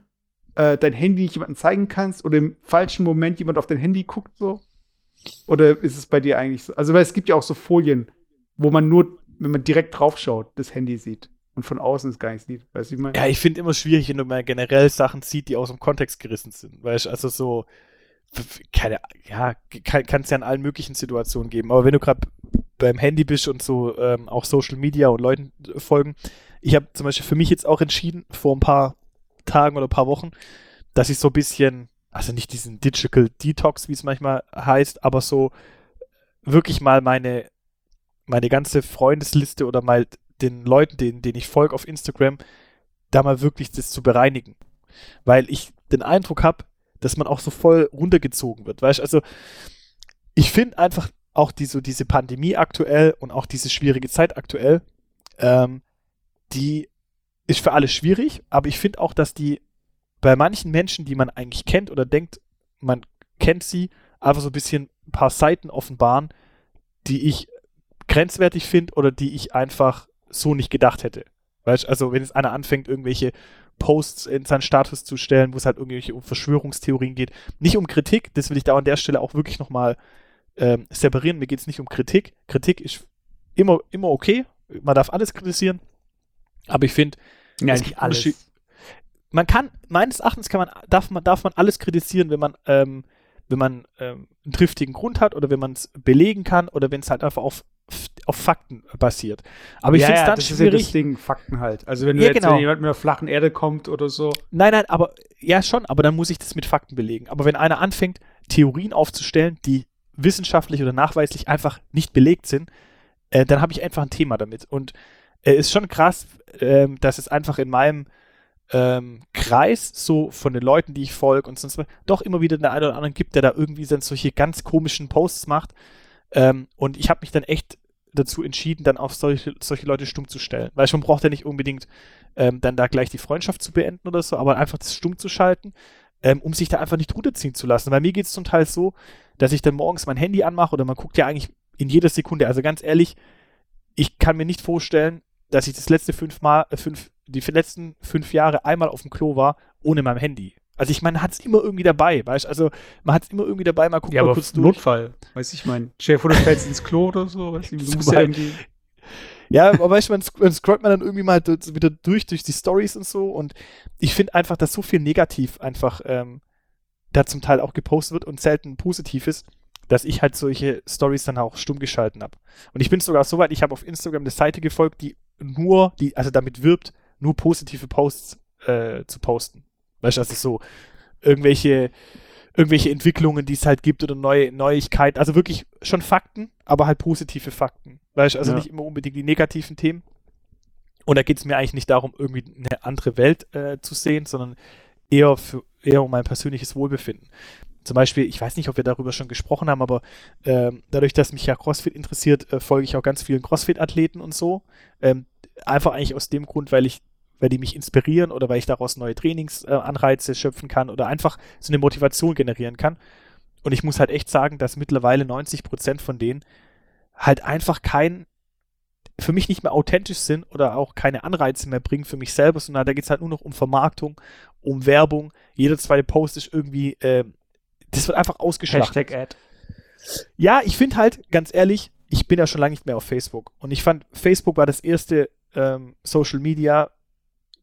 äh, dein Handy nicht jemandem zeigen kannst oder im falschen Moment jemand auf dein Handy guckt so? Oder ist es bei dir eigentlich so? Also, weil es gibt ja auch so Folien, wo man nur, wenn man direkt draufschaut, das Handy sieht und von außen es gar nicht sieht. Weißt du, ich meine? Ja, ich finde immer schwierig, wenn mal generell Sachen sieht, die aus dem Kontext gerissen sind. Weißt du, also so, keine, ja, kann es ja in allen möglichen Situationen geben. Aber wenn du gerade beim Handy bist und so ähm, auch Social Media und Leuten folgen, ich habe zum Beispiel für mich jetzt auch entschieden, vor ein paar Tagen oder ein paar Wochen, dass ich so ein bisschen, also nicht diesen Digital Detox, wie es manchmal heißt, aber so wirklich mal meine, meine ganze Freundesliste oder mal den Leuten, denen, denen ich folge auf Instagram, da mal wirklich das zu bereinigen. Weil ich den Eindruck habe, dass man auch so voll runtergezogen wird. Weißt also ich finde einfach auch die, so diese Pandemie aktuell und auch diese schwierige Zeit aktuell, ähm, die ist für alle schwierig, aber ich finde auch, dass die bei manchen Menschen, die man eigentlich kennt oder denkt, man kennt sie, einfach so ein bisschen ein paar Seiten offenbaren, die ich grenzwertig finde oder die ich einfach so nicht gedacht hätte. Weißt also wenn jetzt einer anfängt, irgendwelche Posts in seinen Status zu stellen, wo es halt irgendwelche um Verschwörungstheorien geht, nicht um Kritik, das will ich da an der Stelle auch wirklich nochmal ähm, separieren. Mir geht es nicht um Kritik. Kritik ist immer, immer okay. Man darf alles kritisieren. Aber ich finde, ja, nicht alles. Man kann, meines Erachtens kann man, darf man, darf man alles kritisieren, wenn man ähm, wenn man ähm, einen triftigen Grund hat oder wenn man es belegen kann oder wenn es halt einfach auf, auf Fakten basiert. Aber ich ja, finde es ja, dann das schwierig. ist ja das Ding, Fakten halt. Also wenn Ja, jetzt genau. wenn jemand mit einer flachen Erde kommt oder so. Nein, nein, aber ja schon, aber dann muss ich das mit Fakten belegen. Aber wenn einer anfängt, Theorien aufzustellen, die wissenschaftlich oder nachweislich einfach nicht belegt sind, äh, dann habe ich einfach ein Thema damit. Und es ist schon krass, ähm, dass es einfach in meinem ähm, Kreis so von den Leuten, die ich folge und sonst doch immer wieder den einen oder anderen gibt, der da irgendwie dann solche ganz komischen Posts macht. Ähm, und ich habe mich dann echt dazu entschieden, dann auf solche, solche Leute stumm zu stellen. Weil man braucht ja nicht unbedingt ähm, dann da gleich die Freundschaft zu beenden oder so, aber einfach das stumm zu schalten, ähm, um sich da einfach nicht runterziehen zu lassen. Weil mir geht es zum Teil so, dass ich dann morgens mein Handy anmache oder man guckt ja eigentlich in jeder Sekunde, also ganz ehrlich, ich kann mir nicht vorstellen, dass ich das letzte fünf Mal, äh, fünf, die letzten fünf Jahre einmal auf dem Klo war, ohne mein Handy. Also ich meine, man hat es immer irgendwie dabei, weißt du? Also man hat es immer irgendwie dabei, mal guckt Ja, mal aber kurz durch. Notfall. Weiß ich mein. Chef oder fällst ins Klo oder so. Weißt du, du musst ja irgendwie. Ja, aber weißt du, man, man scrollt man dann irgendwie mal wieder durch, durch die Stories und so und ich finde einfach, dass so viel negativ einfach ähm, da zum Teil auch gepostet wird und selten positiv ist, dass ich halt solche Stories dann auch stumm geschalten habe. Und ich bin sogar so weit, ich habe auf Instagram eine Seite gefolgt, die nur, die, also damit wirbt, nur positive Posts äh, zu posten. Weißt du, also so irgendwelche, irgendwelche Entwicklungen, die es halt gibt oder neue Neuigkeiten. Also wirklich schon Fakten, aber halt positive Fakten. Weißt du, also Ja. nicht immer unbedingt die negativen Themen. Und da geht es mir eigentlich nicht darum, irgendwie eine andere Welt äh, zu sehen, sondern eher, für, eher um mein persönliches Wohlbefinden. Zum Beispiel, ich weiß nicht, ob wir darüber schon gesprochen haben, aber ähm, dadurch, dass mich ja CrossFit interessiert, äh, folge ich auch ganz vielen CrossFit-Athleten und so. Ähm, einfach eigentlich aus dem Grund, weil ich, weil die mich inspirieren oder weil ich daraus neue Trainingsanreize äh, schöpfen kann oder einfach so eine Motivation generieren kann. Und ich muss halt echt sagen, dass mittlerweile 90% von denen halt einfach kein, für mich nicht mehr authentisch sind oder auch keine Anreize mehr bringen für mich selber, sondern da geht es halt nur noch um Vermarktung, um Werbung. Jeder zweite Post ist irgendwie, äh, das wird einfach ausgeschlachtet. Hashtag Ad. Ja, ich finde halt, ganz ehrlich, ich bin ja schon lange nicht mehr auf Facebook. Und ich fand, Facebook war das erste ähm, Social Media,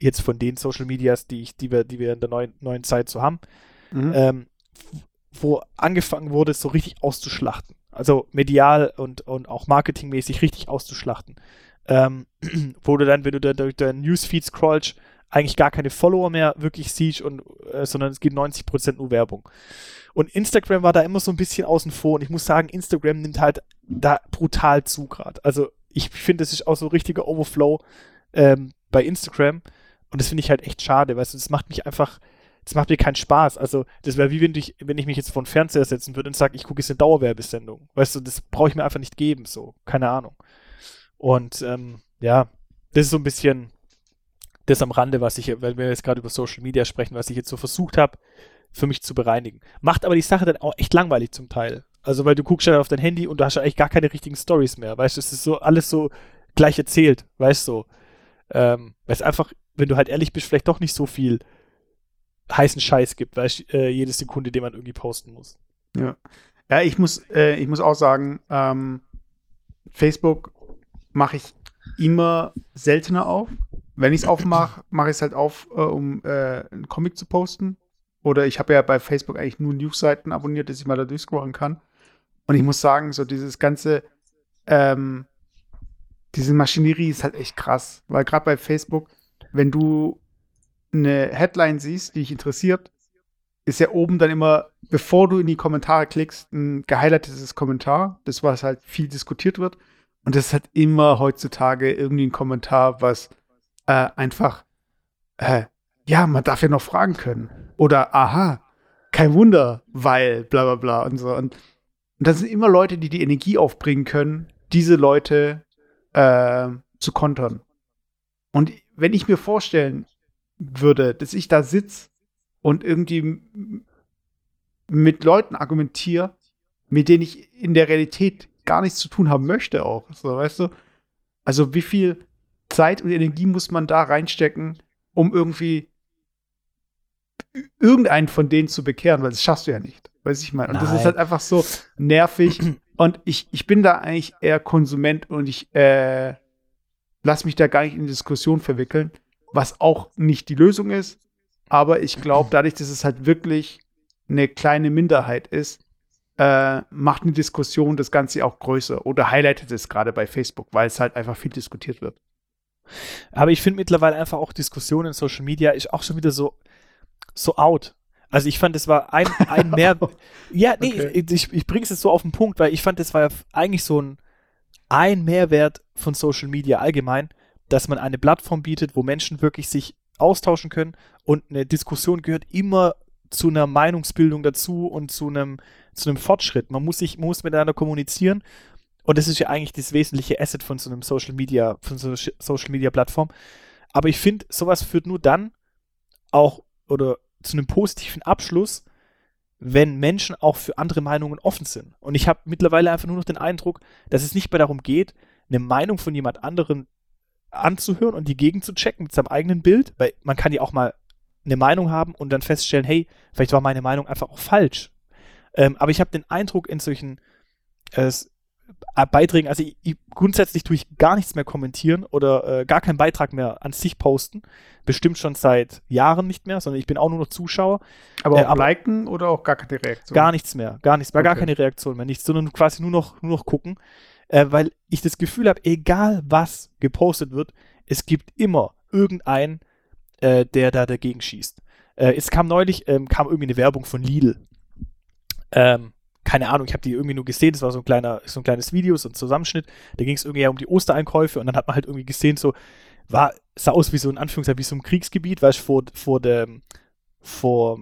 jetzt von den Social Medias, die, ich, die, wir, die wir in der neuen, neuen Zeit so haben, Mhm. ähm, wo angefangen wurde, so richtig auszuschlachten. Also medial und, und auch marketingmäßig richtig auszuschlachten. Ähm, wo du dann, wenn du da durch deinen Newsfeed scrollst, eigentlich gar keine Follower mehr wirklich siehst, und, äh, sondern es geht 90% nur Werbung. Und Instagram war da immer so ein bisschen außen vor. Und ich muss sagen, Instagram nimmt halt da brutal zu gerade. Also ich finde, das ist auch so ein richtiger Overflow ähm, bei Instagram. Und das finde ich halt echt schade, weißt du, das macht mich einfach, das macht mir keinen Spaß. Also, das wäre wie wenn ich, wenn ich mich jetzt vor den Fernseher setzen würde und sage, ich gucke jetzt eine Dauerwerbesendung. Weißt du, das brauche ich mir einfach nicht geben, so. Keine Ahnung. Und ähm, ja, das ist so ein bisschen das am Rande, was ich, weil wir jetzt gerade über Social Media sprechen, was ich jetzt so versucht habe, für mich zu bereinigen. Macht aber die Sache dann auch echt langweilig zum Teil. Also, weil du guckst ja auf dein Handy und du hast ja eigentlich gar keine richtigen Stories mehr. Weißt du, es ist so alles so gleich erzählt, weißt du. So. Ähm, weil es einfach, wenn du halt ehrlich bist, vielleicht doch nicht so viel heißen Scheiß gibt, weißt du, äh, jede Sekunde, den man irgendwie posten muss. Ja. Ja, ich muss, äh, ich muss auch sagen, ähm, Facebook mache ich immer seltener auf. Wenn ich es aufmache, mache ich es halt auf, äh, um äh, einen Comic zu posten. Oder ich habe ja bei Facebook eigentlich nur Newsseiten abonniert, dass ich mal da durchscrollen kann. Und ich muss sagen, so dieses ganze, ähm, diese Maschinerie ist halt echt krass. Weil gerade bei Facebook, wenn du eine Headline siehst, die dich interessiert, ist ja oben dann immer, bevor du in die Kommentare klickst, ein gehighlightetes Kommentar, das was halt viel diskutiert wird. Und das ist halt immer heutzutage irgendwie ein Kommentar, was äh, einfach, äh, ja, man darf ja noch fragen können. Oder, aha, kein Wunder, weil, bla bla bla und so. Und, und das sind immer Leute, die die Energie aufbringen können, diese Leute äh, zu kontern. Und wenn ich mir vorstellen würde, dass ich da sitze und irgendwie mit Leuten argumentiere, mit denen ich in der Realität gar nichts zu tun haben möchte auch. So, weißt du? Also wie viel Zeit und Energie muss man da reinstecken, um irgendwie irgendeinen von denen zu bekehren, weil das schaffst du ja nicht. Weiß ich mal. Und das Nein. ist halt einfach so nervig. Und ich, ich bin da eigentlich eher Konsument und ich äh, lass mich da gar nicht in Diskussion verwickeln, was auch nicht die Lösung ist. Aber ich glaube, dadurch, dass es halt wirklich eine kleine Minderheit ist, äh, macht eine Diskussion das Ganze auch größer oder highlightet es gerade bei Facebook, weil es halt einfach viel diskutiert wird. Aber ich finde mittlerweile einfach auch Diskussionen in Social Media ist auch schon wieder so, so out. Also ich fand, es war ein, ein mehr. ja, nee, okay. ich, ich bringe es jetzt so auf den Punkt, weil ich fand, es war ja eigentlich so ein, ein Mehrwert von Social Media allgemein, dass man eine Plattform bietet, wo Menschen wirklich sich austauschen können und eine Diskussion gehört immer zu einer Meinungsbildung dazu und zu einem, zu einem Fortschritt. Man muss sich, muss miteinander kommunizieren und das ist ja eigentlich das wesentliche Asset von so einem Social Media, von so einer Social Media Plattform. Aber ich finde, sowas führt nur dann auch oder zu einem positiven Abschluss, wenn Menschen auch für andere Meinungen offen sind. Und ich habe mittlerweile einfach nur noch den Eindruck, dass es nicht mehr darum geht, eine Meinung von jemand anderem anzuhören und die Gegend zu checken mit seinem eigenen Bild, weil man kann ja auch mal eine Meinung haben und dann feststellen, hey, vielleicht war meine Meinung einfach auch falsch. Ähm, aber ich habe den Eindruck in solchen äh, Beiträgen, also ich, ich, grundsätzlich tue ich gar nichts mehr kommentieren oder äh, gar keinen Beitrag mehr an sich posten. Bestimmt schon seit Jahren nicht mehr, sondern ich bin auch nur noch Zuschauer. Aber äh, auch aber liken oder auch gar keine Reaktion? Gar nichts mehr, gar nichts mehr, okay. gar keine Reaktion mehr, nichts, sondern quasi nur noch, nur noch gucken, äh, weil ich das Gefühl habe, egal was gepostet wird, es gibt immer irgendeinen, äh, der da dagegen schießt. Äh, es kam neulich, ähm, kam irgendwie eine Werbung von Lidl. Ähm, keine Ahnung, ich habe die irgendwie nur gesehen, das war so ein kleiner, so ein kleines Video, so ein Zusammenschnitt, da ging es irgendwie um die Ostereinkäufe und dann hat man halt irgendwie gesehen, so, war, sah aus wie so in Anführungszeichen, wie so ein Kriegsgebiet, weißt du, vor, vor dem, vor,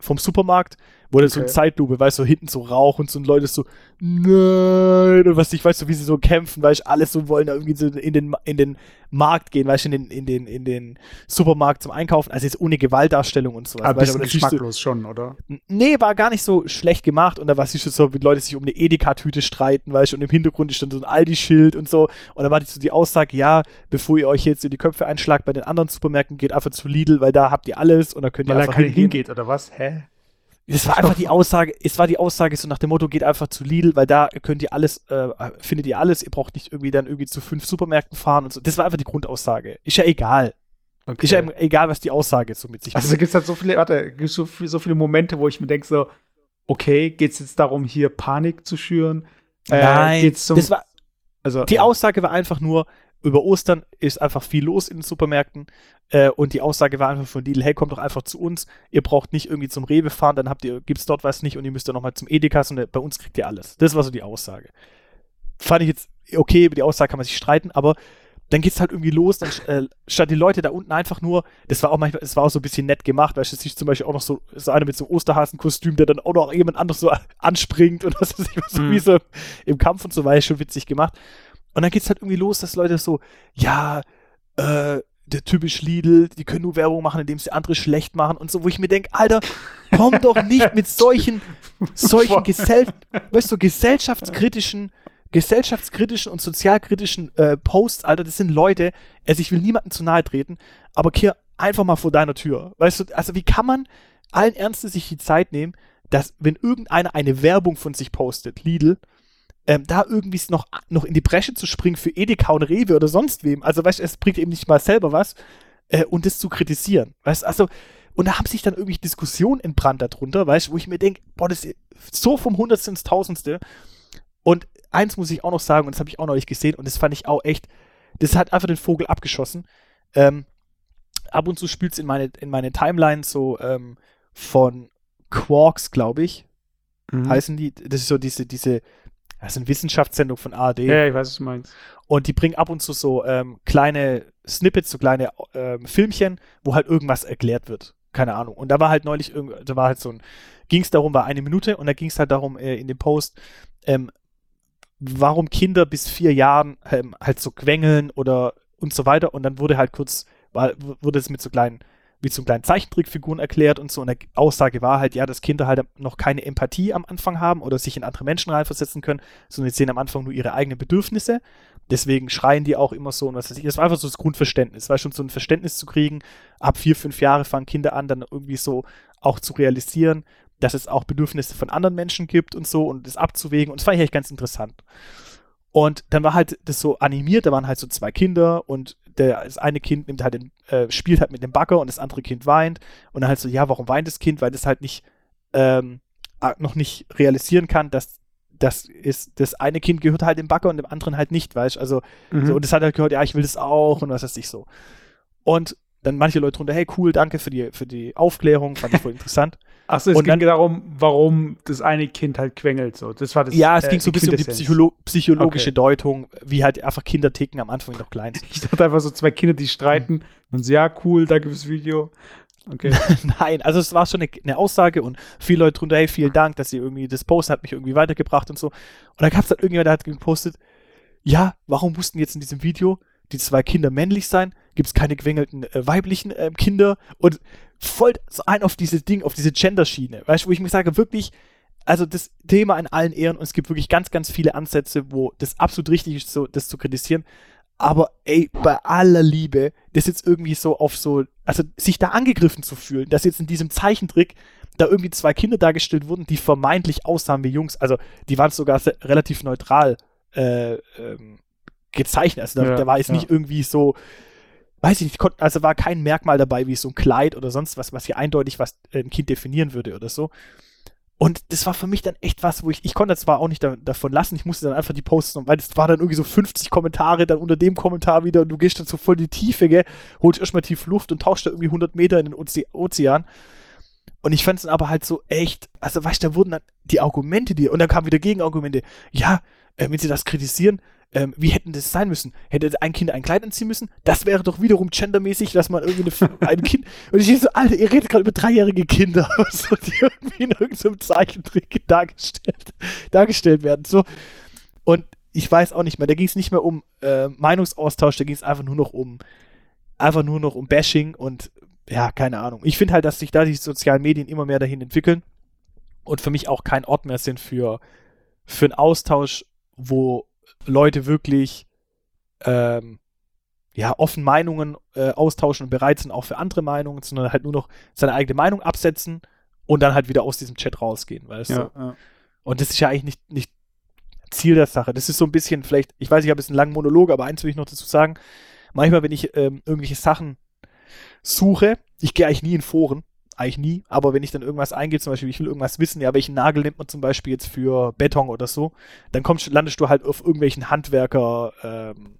vom Supermarkt, wo okay. so eine Zeitlupe, weißt du, so hinten so Rauch und so und Leute so, nein, und was ich weiß, so wie sie so kämpfen, weißt du, alles so wollen da irgendwie so in den, in den Markt gehen, weißt du, in den, in den, in den Supermarkt zum Einkaufen, also jetzt ohne Gewaltdarstellung und sowas. Aber bisschen weißt, geschmacklos so, schon, oder? Nee, war gar nicht so schlecht gemacht und da war es so, wie Leute sich um eine Edeka-Tüte streiten, weißt du, und im Hintergrund ist dann so ein Aldi-Schild und so und da war so die Aussage, ja, bevor ihr euch jetzt in die Köpfe einschlagt bei den anderen Supermärkten, geht einfach zu Lidl, weil da habt ihr alles und da könnt ihr weil einfach hingehen. hingeht, oder was? Hä? Es war einfach die Aussage, es war die Aussage so nach dem Motto, geht einfach zu Lidl, weil da könnt ihr alles, äh, findet ihr alles, ihr braucht nicht irgendwie dann irgendwie zu fünf Supermärkten fahren und so. Das war einfach die Grundaussage. Ist ja egal. Okay. Ist ja egal, was die Aussage so mit sich Also gibt es halt so viele, warte, gibt so, so viele Momente, wo ich mir denke so, okay, geht es jetzt darum, hier Panik zu schüren? Äh, Nein, das war, also, die Aussage war einfach nur, über Ostern ist einfach viel los in den Supermärkten äh, und die Aussage war einfach von Lidl, hey, kommt doch einfach zu uns, ihr braucht nicht irgendwie zum Rewe fahren, dann habt ihr, gibt's dort was nicht und ihr müsst dann nochmal zum Edeka und bei uns kriegt ihr alles. Das war so die Aussage. Fand ich jetzt, okay, über die Aussage kann man sich streiten, aber dann geht's halt irgendwie los, dann äh, statt die Leute da unten einfach nur, das war auch manchmal, es war auch so ein bisschen nett gemacht, weil es ist zum Beispiel auch noch so, so einer mit so einem Osterhasenkostüm, der dann auch noch jemand anderes so anspringt und das ist so mm. wie so im Kampf und so weiter, schon witzig gemacht. Und dann geht's halt irgendwie los, dass Leute so, ja, äh, der typisch Lidl, die können nur Werbung machen, indem sie andere schlecht machen und so, wo ich mir denke, Alter, komm doch nicht mit solchen, solchen Gesell weißt du, gesellschaftskritischen, gesellschaftskritischen und sozialkritischen äh, Posts, Alter, das sind Leute, also ich will niemanden zu nahe treten, aber kehr einfach mal vor deiner Tür. Weißt du, also wie kann man allen Ernstes sich die Zeit nehmen, dass, wenn irgendeiner eine Werbung von sich postet, Lidl, ähm, da irgendwie noch, noch in die Bresche zu springen für Edeka und Rewe oder sonst wem. Also, weißt du, es bringt eben nicht mal selber was äh, und das zu kritisieren. Weißt du, also, und da haben sich dann irgendwie Diskussionen entbrannt darunter, weißt du, wo ich mir denke, boah, das ist so vom Hundertste ins Tausendste. Und eins muss ich auch noch sagen, und das habe ich auch noch nicht gesehen, und das fand ich auch echt, das hat einfach den Vogel abgeschossen. Ähm, ab und zu spielt es in meine, in meine Timeline so ähm, von Quarks, glaube ich, mhm. heißen die. Das ist so diese, diese das ist eine Wissenschaftssendung von ARD. Ja, ich weiß, was du meinst. Und die bringen ab und zu so ähm, kleine Snippets, so kleine ähm, Filmchen, wo halt irgendwas erklärt wird. Keine Ahnung. Und da war halt neulich, da war halt so ein, ging es darum, war eine Minute und da ging es halt darum äh, in dem Post, ähm, warum Kinder bis vier Jahren ähm, halt so quengeln oder und so weiter. Und dann wurde halt kurz, war, wurde es mit so kleinen wie so kleinen Zeichentrickfiguren erklärt und so. Und die Aussage war halt, ja, dass Kinder halt noch keine Empathie am Anfang haben oder sich in andere Menschen reinversetzen können, sondern sie sehen am Anfang nur ihre eigenen Bedürfnisse. Deswegen schreien die auch immer so und was weiß ich. Das war einfach so das Grundverständnis, weil schon so ein Verständnis zu kriegen. Ab vier, fünf Jahre fangen Kinder an, dann irgendwie so auch zu realisieren, dass es auch Bedürfnisse von anderen Menschen gibt und so und das abzuwägen. Und das fand ich echt ganz interessant. Und dann war halt das so animiert, da waren halt so zwei Kinder und der, das eine Kind nimmt halt den, äh, spielt halt mit dem Bagger und das andere Kind weint. Und dann halt so, ja, warum weint das Kind? Weil das halt nicht ähm, noch nicht realisieren kann, dass das ist, das eine Kind gehört halt dem Bagger und dem anderen halt nicht, weißt Also, mhm. so, und das hat halt gehört, ja, ich will das auch und was weiß ich so. Und dann manche Leute drunter, hey, cool, danke für die, für die Aufklärung, fand ich voll interessant. Achso, es und ging dann, darum, warum das eine Kind halt quengelt. So. Das war das, ja, es äh, ging so ein bisschen um die Psycholo psychologische okay. Deutung, wie halt einfach Kinder ticken am Anfang noch klein Ich dachte einfach so zwei Kinder, die streiten und so, ja, cool, danke fürs Video. Okay. Nein, also es war schon eine, eine, Aussage und viele Leute drunter, hey, vielen Dank, dass ihr irgendwie das Posten hat mich irgendwie weitergebracht und so. Und da gab es dann irgendjemand, der hat gepostet, ja, warum mussten jetzt in diesem Video die zwei Kinder männlich sein? Gibt es keine gewingelten äh, weiblichen äh, Kinder? Und voll so ein auf diese Ding, auf diese Gender-Schiene. Weißt du, wo ich mir sage, wirklich, also das Thema in allen Ehren und es gibt wirklich ganz, ganz viele Ansätze, wo das absolut richtig ist, so, das zu kritisieren. Aber ey, bei aller Liebe, das jetzt irgendwie so auf so, also sich da angegriffen zu fühlen, dass jetzt in diesem Zeichentrick da irgendwie zwei Kinder dargestellt wurden, die vermeintlich aussahen wie Jungs. Also die waren sogar relativ neutral äh, ähm, gezeichnet. Also da, ja, da war jetzt ja. nicht irgendwie so, weiß ich nicht, also war kein Merkmal dabei, wie so ein Kleid oder sonst was, was hier eindeutig was ein Kind definieren würde oder so. Und das war für mich dann echt was, wo ich, ich konnte zwar auch nicht da, davon lassen, ich musste dann einfach die Posts, weil es war dann irgendwie so 50 Kommentare, dann unter dem Kommentar wieder und du gehst dann so voll in die Tiefe, gell, holst erstmal tief Luft und tauchst da irgendwie 100 Meter in den Oze Ozean. Und ich fand es dann aber halt so echt, also weißt du, da wurden dann die Argumente, die, und dann kamen wieder Gegenargumente, ja, äh, wenn sie das kritisieren, ähm, wie hätten das sein müssen? Hätte ein Kind ein Kleid anziehen müssen? Das wäre doch wiederum gendermäßig, dass man irgendwie eine, ein Kind. Und ich so, Alter, ihr redet gerade über dreijährige Kinder, so, die irgendwie in irgendeinem Zeichentrick dargestellt, dargestellt werden. So. Und ich weiß auch nicht mehr, da ging es nicht mehr um äh, Meinungsaustausch, da ging es einfach nur noch um einfach nur noch um Bashing und ja, keine Ahnung. Ich finde halt, dass sich da die sozialen Medien immer mehr dahin entwickeln und für mich auch kein Ort mehr sind für, für einen Austausch, wo Leute wirklich ähm, ja, offen Meinungen äh, austauschen und bereit sind auch für andere Meinungen, sondern halt nur noch seine eigene Meinung absetzen und dann halt wieder aus diesem Chat rausgehen, weißt ja, du? Ja. Und das ist ja eigentlich nicht, nicht Ziel der Sache. Das ist so ein bisschen, vielleicht, ich weiß, ich habe jetzt einen langen Monolog, aber eins will ich noch dazu sagen. Manchmal, wenn ich ähm, irgendwelche Sachen suche, ich gehe eigentlich nie in Foren, eigentlich nie, aber wenn ich dann irgendwas eingebe, zum Beispiel, ich will irgendwas wissen, ja, welchen Nagel nimmt man zum Beispiel jetzt für Beton oder so, dann kommst, landest du halt auf irgendwelchen Handwerker ähm,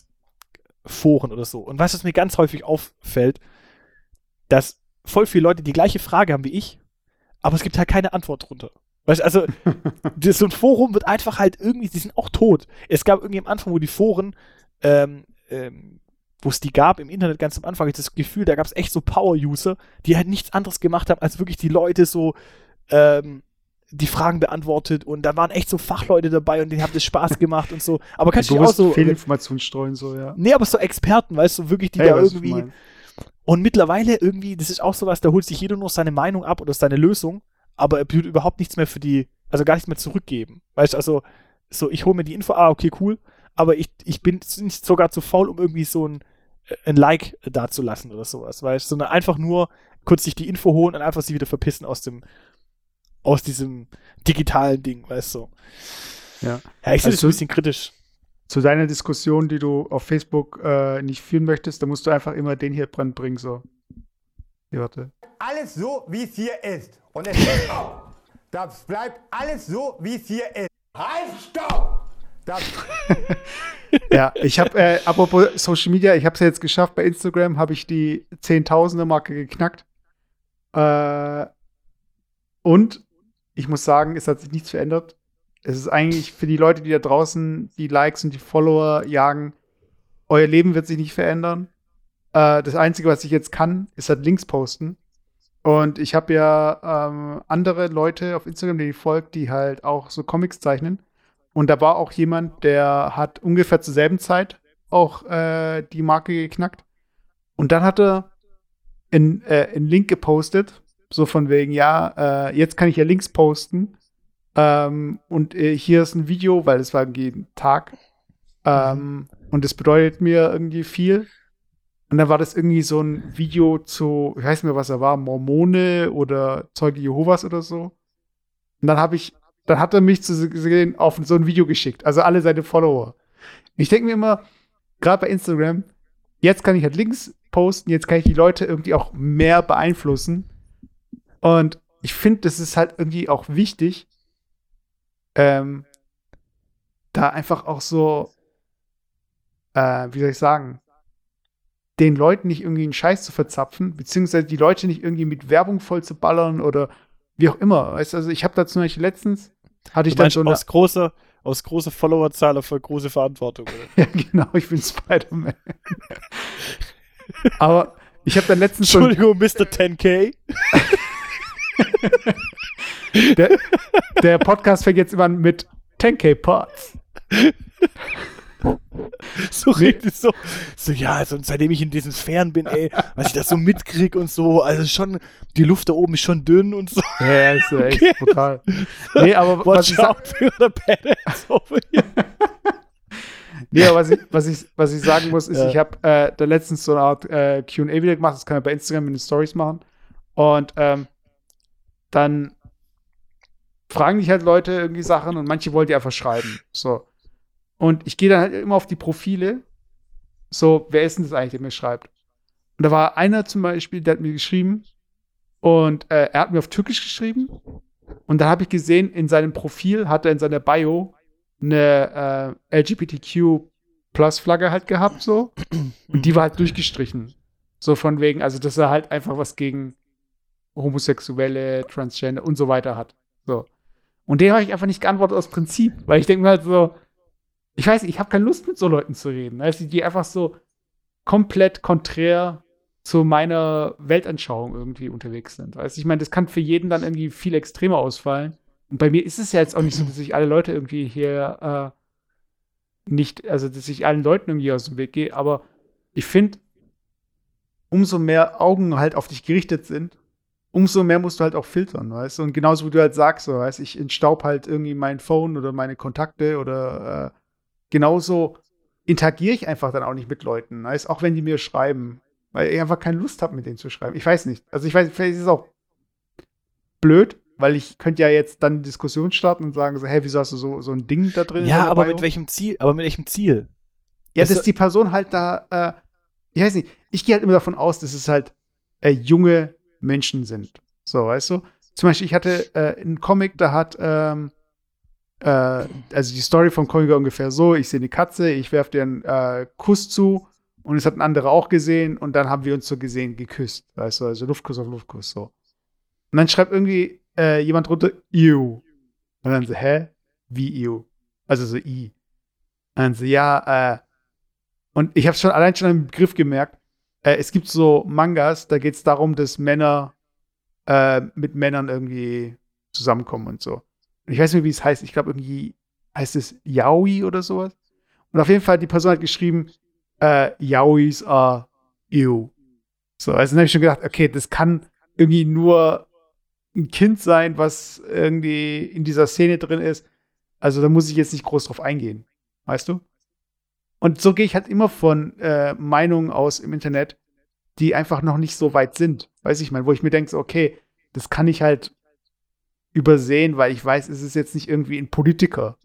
Foren oder so. Und was, was mir ganz häufig auffällt, dass voll viele Leute die gleiche Frage haben wie ich, aber es gibt halt keine Antwort drunter. Weißt du, also, so ein Forum wird einfach halt irgendwie, die sind auch tot. Es gab irgendwie am Anfang, wo die Foren ähm, ähm, wo es die gab im Internet ganz am Anfang, ich das Gefühl, da gab es echt so Power-User, die halt nichts anderes gemacht haben, als wirklich die Leute so ähm, die Fragen beantwortet und da waren echt so Fachleute dabei und denen hat es Spaß gemacht und so. Aber kannst du auch so. Fehlinformationen streuen, so, ja. Nee, aber so Experten, weißt du, wirklich, die hey, da irgendwie. Und mittlerweile irgendwie, das ist auch sowas, da holt sich jeder nur seine Meinung ab oder seine Lösung, aber er wird überhaupt nichts mehr für die, also gar nichts mehr zurückgeben. Weißt du, also, so, ich hole mir die Info, ah, okay, cool, aber ich, ich bin nicht sogar zu faul, um irgendwie so ein ein Like dazulassen oder sowas, weißt sondern einfach nur kurz sich die Info holen und einfach sie wieder verpissen aus dem, aus diesem digitalen Ding, weißt du. Ja. Ja, ich sehe also das ein bisschen kritisch. Zu deiner Diskussion, die du auf Facebook äh, nicht führen möchtest, da musst du einfach immer den hier dran bringen, so. Hier, warte. Alles so, wie es hier ist. Und es ist Das bleibt alles so, wie es hier ist. Halt, stopp! Ja, ich habe, äh, apropos Social Media, ich habe es ja jetzt geschafft. Bei Instagram habe ich die Zehntausende-Marke geknackt. Äh, und ich muss sagen, es hat sich nichts verändert. Es ist eigentlich für die Leute, die da draußen die Likes und die Follower jagen, euer Leben wird sich nicht verändern. Äh, das Einzige, was ich jetzt kann, ist halt Links posten. Und ich habe ja ähm, andere Leute auf Instagram, die folgt, die halt auch so Comics zeichnen. Und da war auch jemand, der hat ungefähr zur selben Zeit auch äh, die Marke geknackt. Und dann hat er einen äh, Link gepostet, so von wegen, ja, äh, jetzt kann ich ja Links posten. Ähm, und äh, hier ist ein Video, weil es war jeden Tag. Ähm, und das bedeutet mir irgendwie viel. Und dann war das irgendwie so ein Video zu, ich weiß nicht mehr, was er war, Mormone oder Zeuge Jehovas oder so. Und dann habe ich dann hat er mich zu sehen auf so ein Video geschickt. Also alle seine Follower. Ich denke mir immer, gerade bei Instagram, jetzt kann ich halt Links posten, jetzt kann ich die Leute irgendwie auch mehr beeinflussen. Und ich finde, das ist halt irgendwie auch wichtig, ähm, da einfach auch so, äh, wie soll ich sagen, den Leuten nicht irgendwie einen Scheiß zu verzapfen, beziehungsweise die Leute nicht irgendwie mit Werbung voll zu ballern oder wie auch immer. Weißt du, also ich habe da zum Beispiel letztens, hatte ich Du dann so eine, aus großer, aus großer Followerzahl auf große Verantwortung, ja genau, ich bin Spider-Man. Aber ich habe dann letztens Entschuldigung, Mr. 10K. der, der Podcast fängt jetzt immer an mit 10k Pods. So redet so. So, ja, also seitdem ich in diesen Sphären bin, ey, was ich da so mitkrieg und so, also schon, die Luft da oben ist schon dünn und so. Ja, ist ja echt brutal. Nee, aber was ich, out für the badass over here. nee, aber was, ich, was, ich, was ich sagen muss, ist, Ja. ich habe äh, da letztens so eine Art äh, QA wieder gemacht. Das kann man bei Instagram in den Stories machen. Und ähm, dann fragen dich halt Leute irgendwie Sachen und manche wollen dir einfach schreiben. So. Und ich gehe dann halt immer auf die Profile. So, wer ist denn das eigentlich, der mir schreibt? Und da war einer zum Beispiel, der hat mir geschrieben und äh, er hat mir auf Türkisch geschrieben. Und dann habe ich gesehen, in seinem Profil hat er in seiner Bio eine äh, LGBTQ-Plus-Flagge halt gehabt, so. Und die war halt durchgestrichen. So von wegen, also dass er halt einfach was gegen Homosexuelle, Transgender und so weiter hat. So. Und dem habe ich einfach nicht geantwortet aus Prinzip, weil ich denke mir halt so, ich weiß ich habe keine Lust mit so Leuten zu reden. Also die einfach so komplett konträr zu meiner Weltanschauung irgendwie unterwegs sind. Du, ich meine, das kann für jeden dann irgendwie viel extremer ausfallen. Und bei mir ist es ja jetzt auch nicht so, dass ich alle Leute irgendwie hier äh, nicht, also dass ich allen Leuten irgendwie aus dem Weg gehe, aber ich finde, umso mehr Augen halt auf dich gerichtet sind, umso mehr musst du halt auch filtern, weißt du? Und genauso wie du halt sagst, so, weißt ich entstaub halt irgendwie mein Phone oder meine Kontakte oder äh, genauso interagiere ich einfach dann auch nicht mit Leuten, weißt auch wenn die mir schreiben, weil ich einfach keine Lust habe, mit denen zu schreiben. Ich weiß nicht. Also ich weiß, vielleicht ist es auch blöd, weil ich könnte ja jetzt dann eine Diskussion starten und sagen so, hey, wieso hast du so, so ein Ding da drin? in Ja, aber mit welchem Ziel? Aber mit welchem Ziel? Ja, Das- dass die Person halt da, äh, ich weiß nicht, ich gehe halt immer davon aus, dass es halt äh, junge Menschen sind. So, weißt du? Zum Beispiel, ich hatte äh, einen Comic, da hat, ähm, äh, also die Story Comic war ungefähr so, ich sehe eine Katze, ich werfe dir einen äh, Kuss zu und es hat ein anderer auch gesehen und dann haben wir uns so gesehen geküsst, weißt du, also Luftkuss auf Luftkuss, so. Und dann schreibt irgendwie äh, jemand drunter, ew. Und dann so, hä? Wie ew? Also so i. Und dann so, ja, äh, und ich habe schon allein schon einen Begriff gemerkt. Äh, es gibt so Mangas, da geht es darum, dass Männer äh, mit Männern irgendwie zusammenkommen und so. Ich weiß nicht, wie es heißt. Ich glaube, irgendwie heißt es Yaoi oder sowas. Und auf jeden Fall, die Person hat geschrieben, äh, Yaois are ew. So, also dann habe ich schon gedacht, okay, das kann irgendwie nur ein Kind sein, was irgendwie in dieser Szene drin ist. Also da muss ich jetzt nicht groß drauf eingehen. Weißt du? Und so gehe ich halt immer von äh, Meinungen aus im Internet, die einfach noch nicht so weit sind. Weiß ich mal, wo ich mir denke, so, okay, das kann ich halt übersehen, weil ich weiß, es ist jetzt nicht irgendwie ein Politiker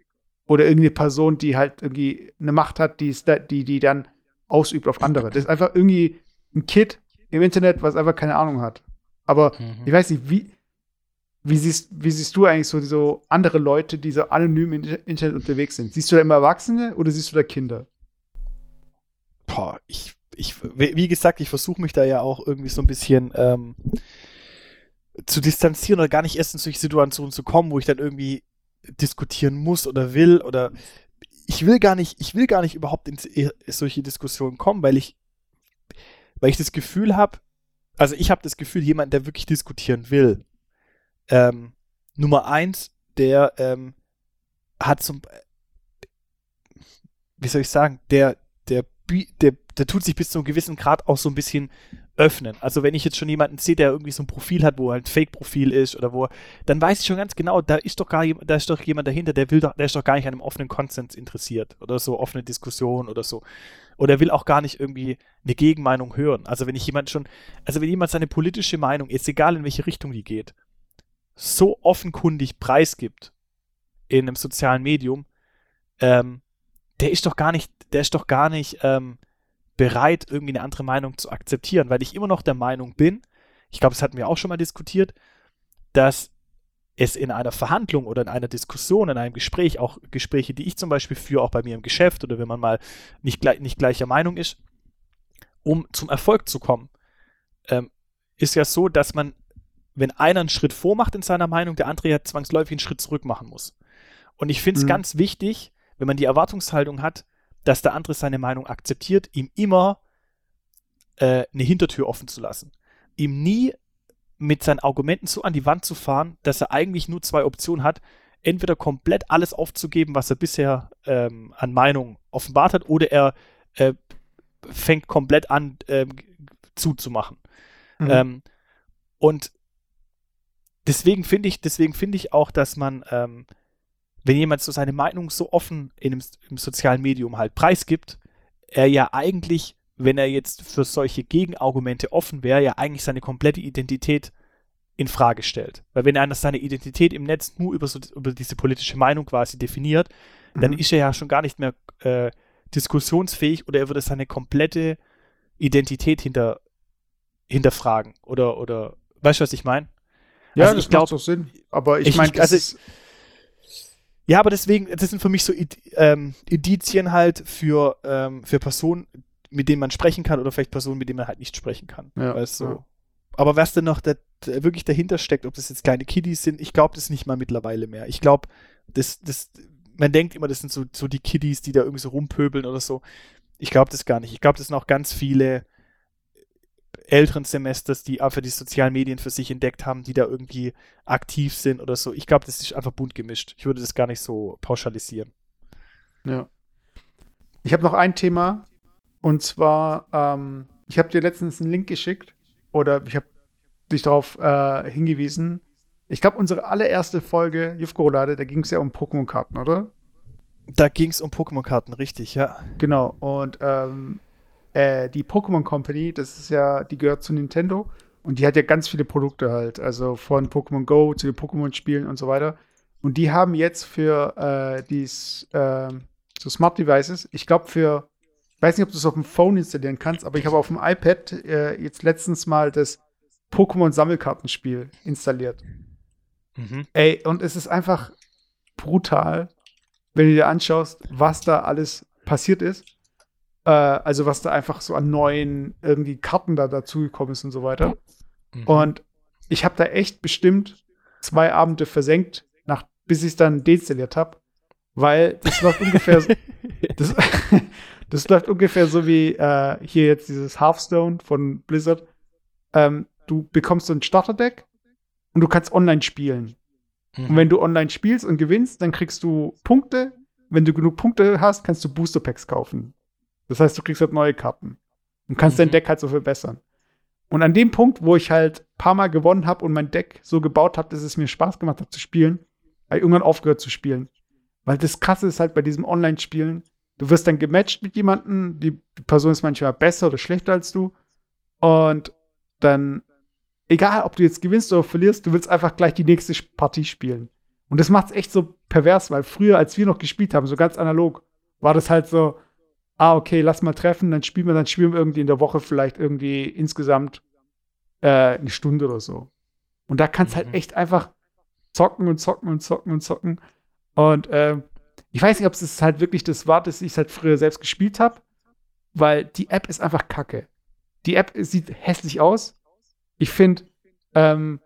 oder irgendeine Person, die halt irgendwie eine Macht hat, die, die, die dann ausübt auf andere. Das ist einfach irgendwie ein Kid im Internet, was einfach keine Ahnung hat. Aber ich weiß nicht, wie, wie, siehst, wie siehst du eigentlich so, so andere Leute, die so anonym im Internet unterwegs sind? Siehst du da immer Erwachsene oder siehst du da Kinder? Boah, ich, ich, wie gesagt, ich versuche mich da ja auch irgendwie so ein bisschen ähm, zu distanzieren oder gar nicht erst in solche Situationen zu kommen, wo ich dann irgendwie diskutieren muss oder will oder ich will gar nicht, ich will gar nicht überhaupt in solche Diskussionen kommen, weil ich, weil ich das Gefühl habe, also ich habe das Gefühl, jemand, der wirklich diskutieren will, ähm, Nummer eins, der ähm, hat zum, wie soll ich sagen, der, der, der, der tut sich bis zu einem gewissen Grad auch so ein bisschen öffnen. Also wenn ich jetzt schon jemanden sehe, der irgendwie so ein Profil hat, wo halt ein Fake-Profil ist oder wo, dann weiß ich schon ganz genau, da ist doch gar jemand, da ist doch jemand dahinter, der will doch, der ist doch gar nicht an einem offenen Konsens interessiert oder so offene Diskussion oder so. Oder will auch gar nicht irgendwie eine Gegenmeinung hören. Also wenn ich jemand schon, also wenn jemand seine politische Meinung, ist egal in welche Richtung die geht, so offenkundig preisgibt in einem sozialen Medium, ähm, der ist doch gar nicht, der ist doch gar nicht ähm, bereit, irgendwie eine andere Meinung zu akzeptieren, weil ich immer noch der Meinung bin, ich glaube, das hatten wir auch schon mal diskutiert, dass es in einer Verhandlung oder in einer Diskussion, in einem Gespräch, auch Gespräche, die ich zum Beispiel führe, auch bei mir im Geschäft oder wenn man mal nicht, nicht gleicher Meinung ist, um zum Erfolg zu kommen, ähm, ist ja so, dass man, wenn einer einen Schritt vormacht in seiner Meinung, der andere ja zwangsläufig einen Schritt zurück machen muss. Und ich finde es mhm. ganz wichtig, wenn man die Erwartungshaltung hat, dass der andere seine Meinung akzeptiert, ihm immer äh, eine Hintertür offen zu lassen. Ihm nie mit seinen Argumenten so an die Wand zu fahren, dass er eigentlich nur zwei Optionen hat. Entweder komplett alles aufzugeben, was er bisher ähm, an Meinung offenbart hat, oder er äh, fängt komplett an ähm, zuzumachen. Mhm. Ähm, und deswegen finde ich, deswegen finde ich auch, dass man, ähm, wenn jemand so seine Meinung so offen in einem, im sozialen Medium halt preisgibt, er ja eigentlich wenn er jetzt für solche Gegenargumente offen wäre, ja eigentlich seine komplette Identität in Frage stellt. Weil wenn er seine Identität im Netz nur über, so, über diese politische Meinung quasi definiert, mhm. dann ist er ja schon gar nicht mehr äh, diskussionsfähig oder er würde seine komplette Identität hinter, hinterfragen. Oder, oder weißt du, was ich meine? Ja, also das ich glaube, so Sinn. Aber ich, ich meine, also, ja, aber deswegen, das sind für mich so ähm, Indizien halt für, ähm, für Personen, mit denen man sprechen kann oder vielleicht Personen, mit denen man halt nicht sprechen kann. Ja, weißt so. Ja. Aber was denn noch da, da wirklich dahinter steckt, ob das jetzt kleine Kiddies sind, ich glaube das nicht mal mittlerweile mehr. Ich glaube, das, das, man denkt immer, das sind so, so die Kiddies, die da irgendwie so rumpöbeln oder so. Ich glaube das gar nicht. Ich glaube, das sind auch ganz viele älteren Semesters, die einfach die sozialen Medien für sich entdeckt haben, die da irgendwie aktiv sind oder so. Ich glaube, das ist einfach bunt gemischt. Ich würde das gar nicht so pauschalisieren. Ja. Ich habe noch ein Thema, und zwar, ähm, ich habe dir letztens einen Link geschickt oder ich habe dich darauf äh, hingewiesen. Ich glaube, unsere allererste Folge Jufko-Roulade, da ging es ja um Pokémon-Karten, oder? Da ging es um Pokémon-Karten, richtig, ja. Genau. Und ähm, äh, die Pokémon Company, das ist ja, die gehört zu Nintendo und die hat ja ganz viele Produkte halt, also von Pokémon Go zu den Pokémon-Spielen und so weiter. Und die haben jetzt für äh, die äh, so Smart Devices, ich glaube für ich weiß nicht, ob du es auf dem Phone installieren kannst, aber ich habe auf dem iPad äh, jetzt letztens mal das Pokémon-Sammelkartenspiel installiert. Mhm. Ey, und es ist einfach brutal, wenn du dir anschaust, was da alles passiert ist. Äh, also, was da einfach so an neuen irgendwie Karten da dazugekommen ist und so weiter. Mhm. Und ich habe da echt bestimmt zwei Abende versenkt, nach, bis ich es dann deinstalliert habe, weil das läuft ungefähr so. Das, das läuft ungefähr so wie äh, hier jetzt dieses Hearthstone von Blizzard. Ähm, du bekommst so ein Starterdeck und du kannst online spielen. Mhm. Und wenn du online spielst und gewinnst, dann kriegst du Punkte. Wenn du genug Punkte hast, kannst du Booster Packs kaufen. Das heißt, du kriegst halt neue Karten und kannst mhm. dein Deck halt so verbessern. Und an dem Punkt, wo ich halt ein paar Mal gewonnen habe und mein Deck so gebaut habe, dass es mir Spaß gemacht hat zu spielen, habe ich irgendwann aufgehört zu spielen. Weil das Krasse ist halt bei diesem Online-Spielen, Du wirst dann gematcht mit jemandem, die Person ist manchmal besser oder schlechter als du. Und dann, egal ob du jetzt gewinnst oder verlierst, du willst einfach gleich die nächste Partie spielen. Und das macht es echt so pervers, weil früher, als wir noch gespielt haben, so ganz analog, war das halt so, ah, okay, lass mal treffen, dann spielen wir, dann spielen wir irgendwie in der Woche vielleicht irgendwie insgesamt äh, eine Stunde oder so. Und da kannst mhm. halt echt einfach zocken und zocken und zocken und zocken. Und äh, ich weiß nicht, ob es halt wirklich das war, dass ich es halt früher selbst gespielt habe, weil die App ist einfach kacke. Die App sieht hässlich aus. Ich finde, ähm,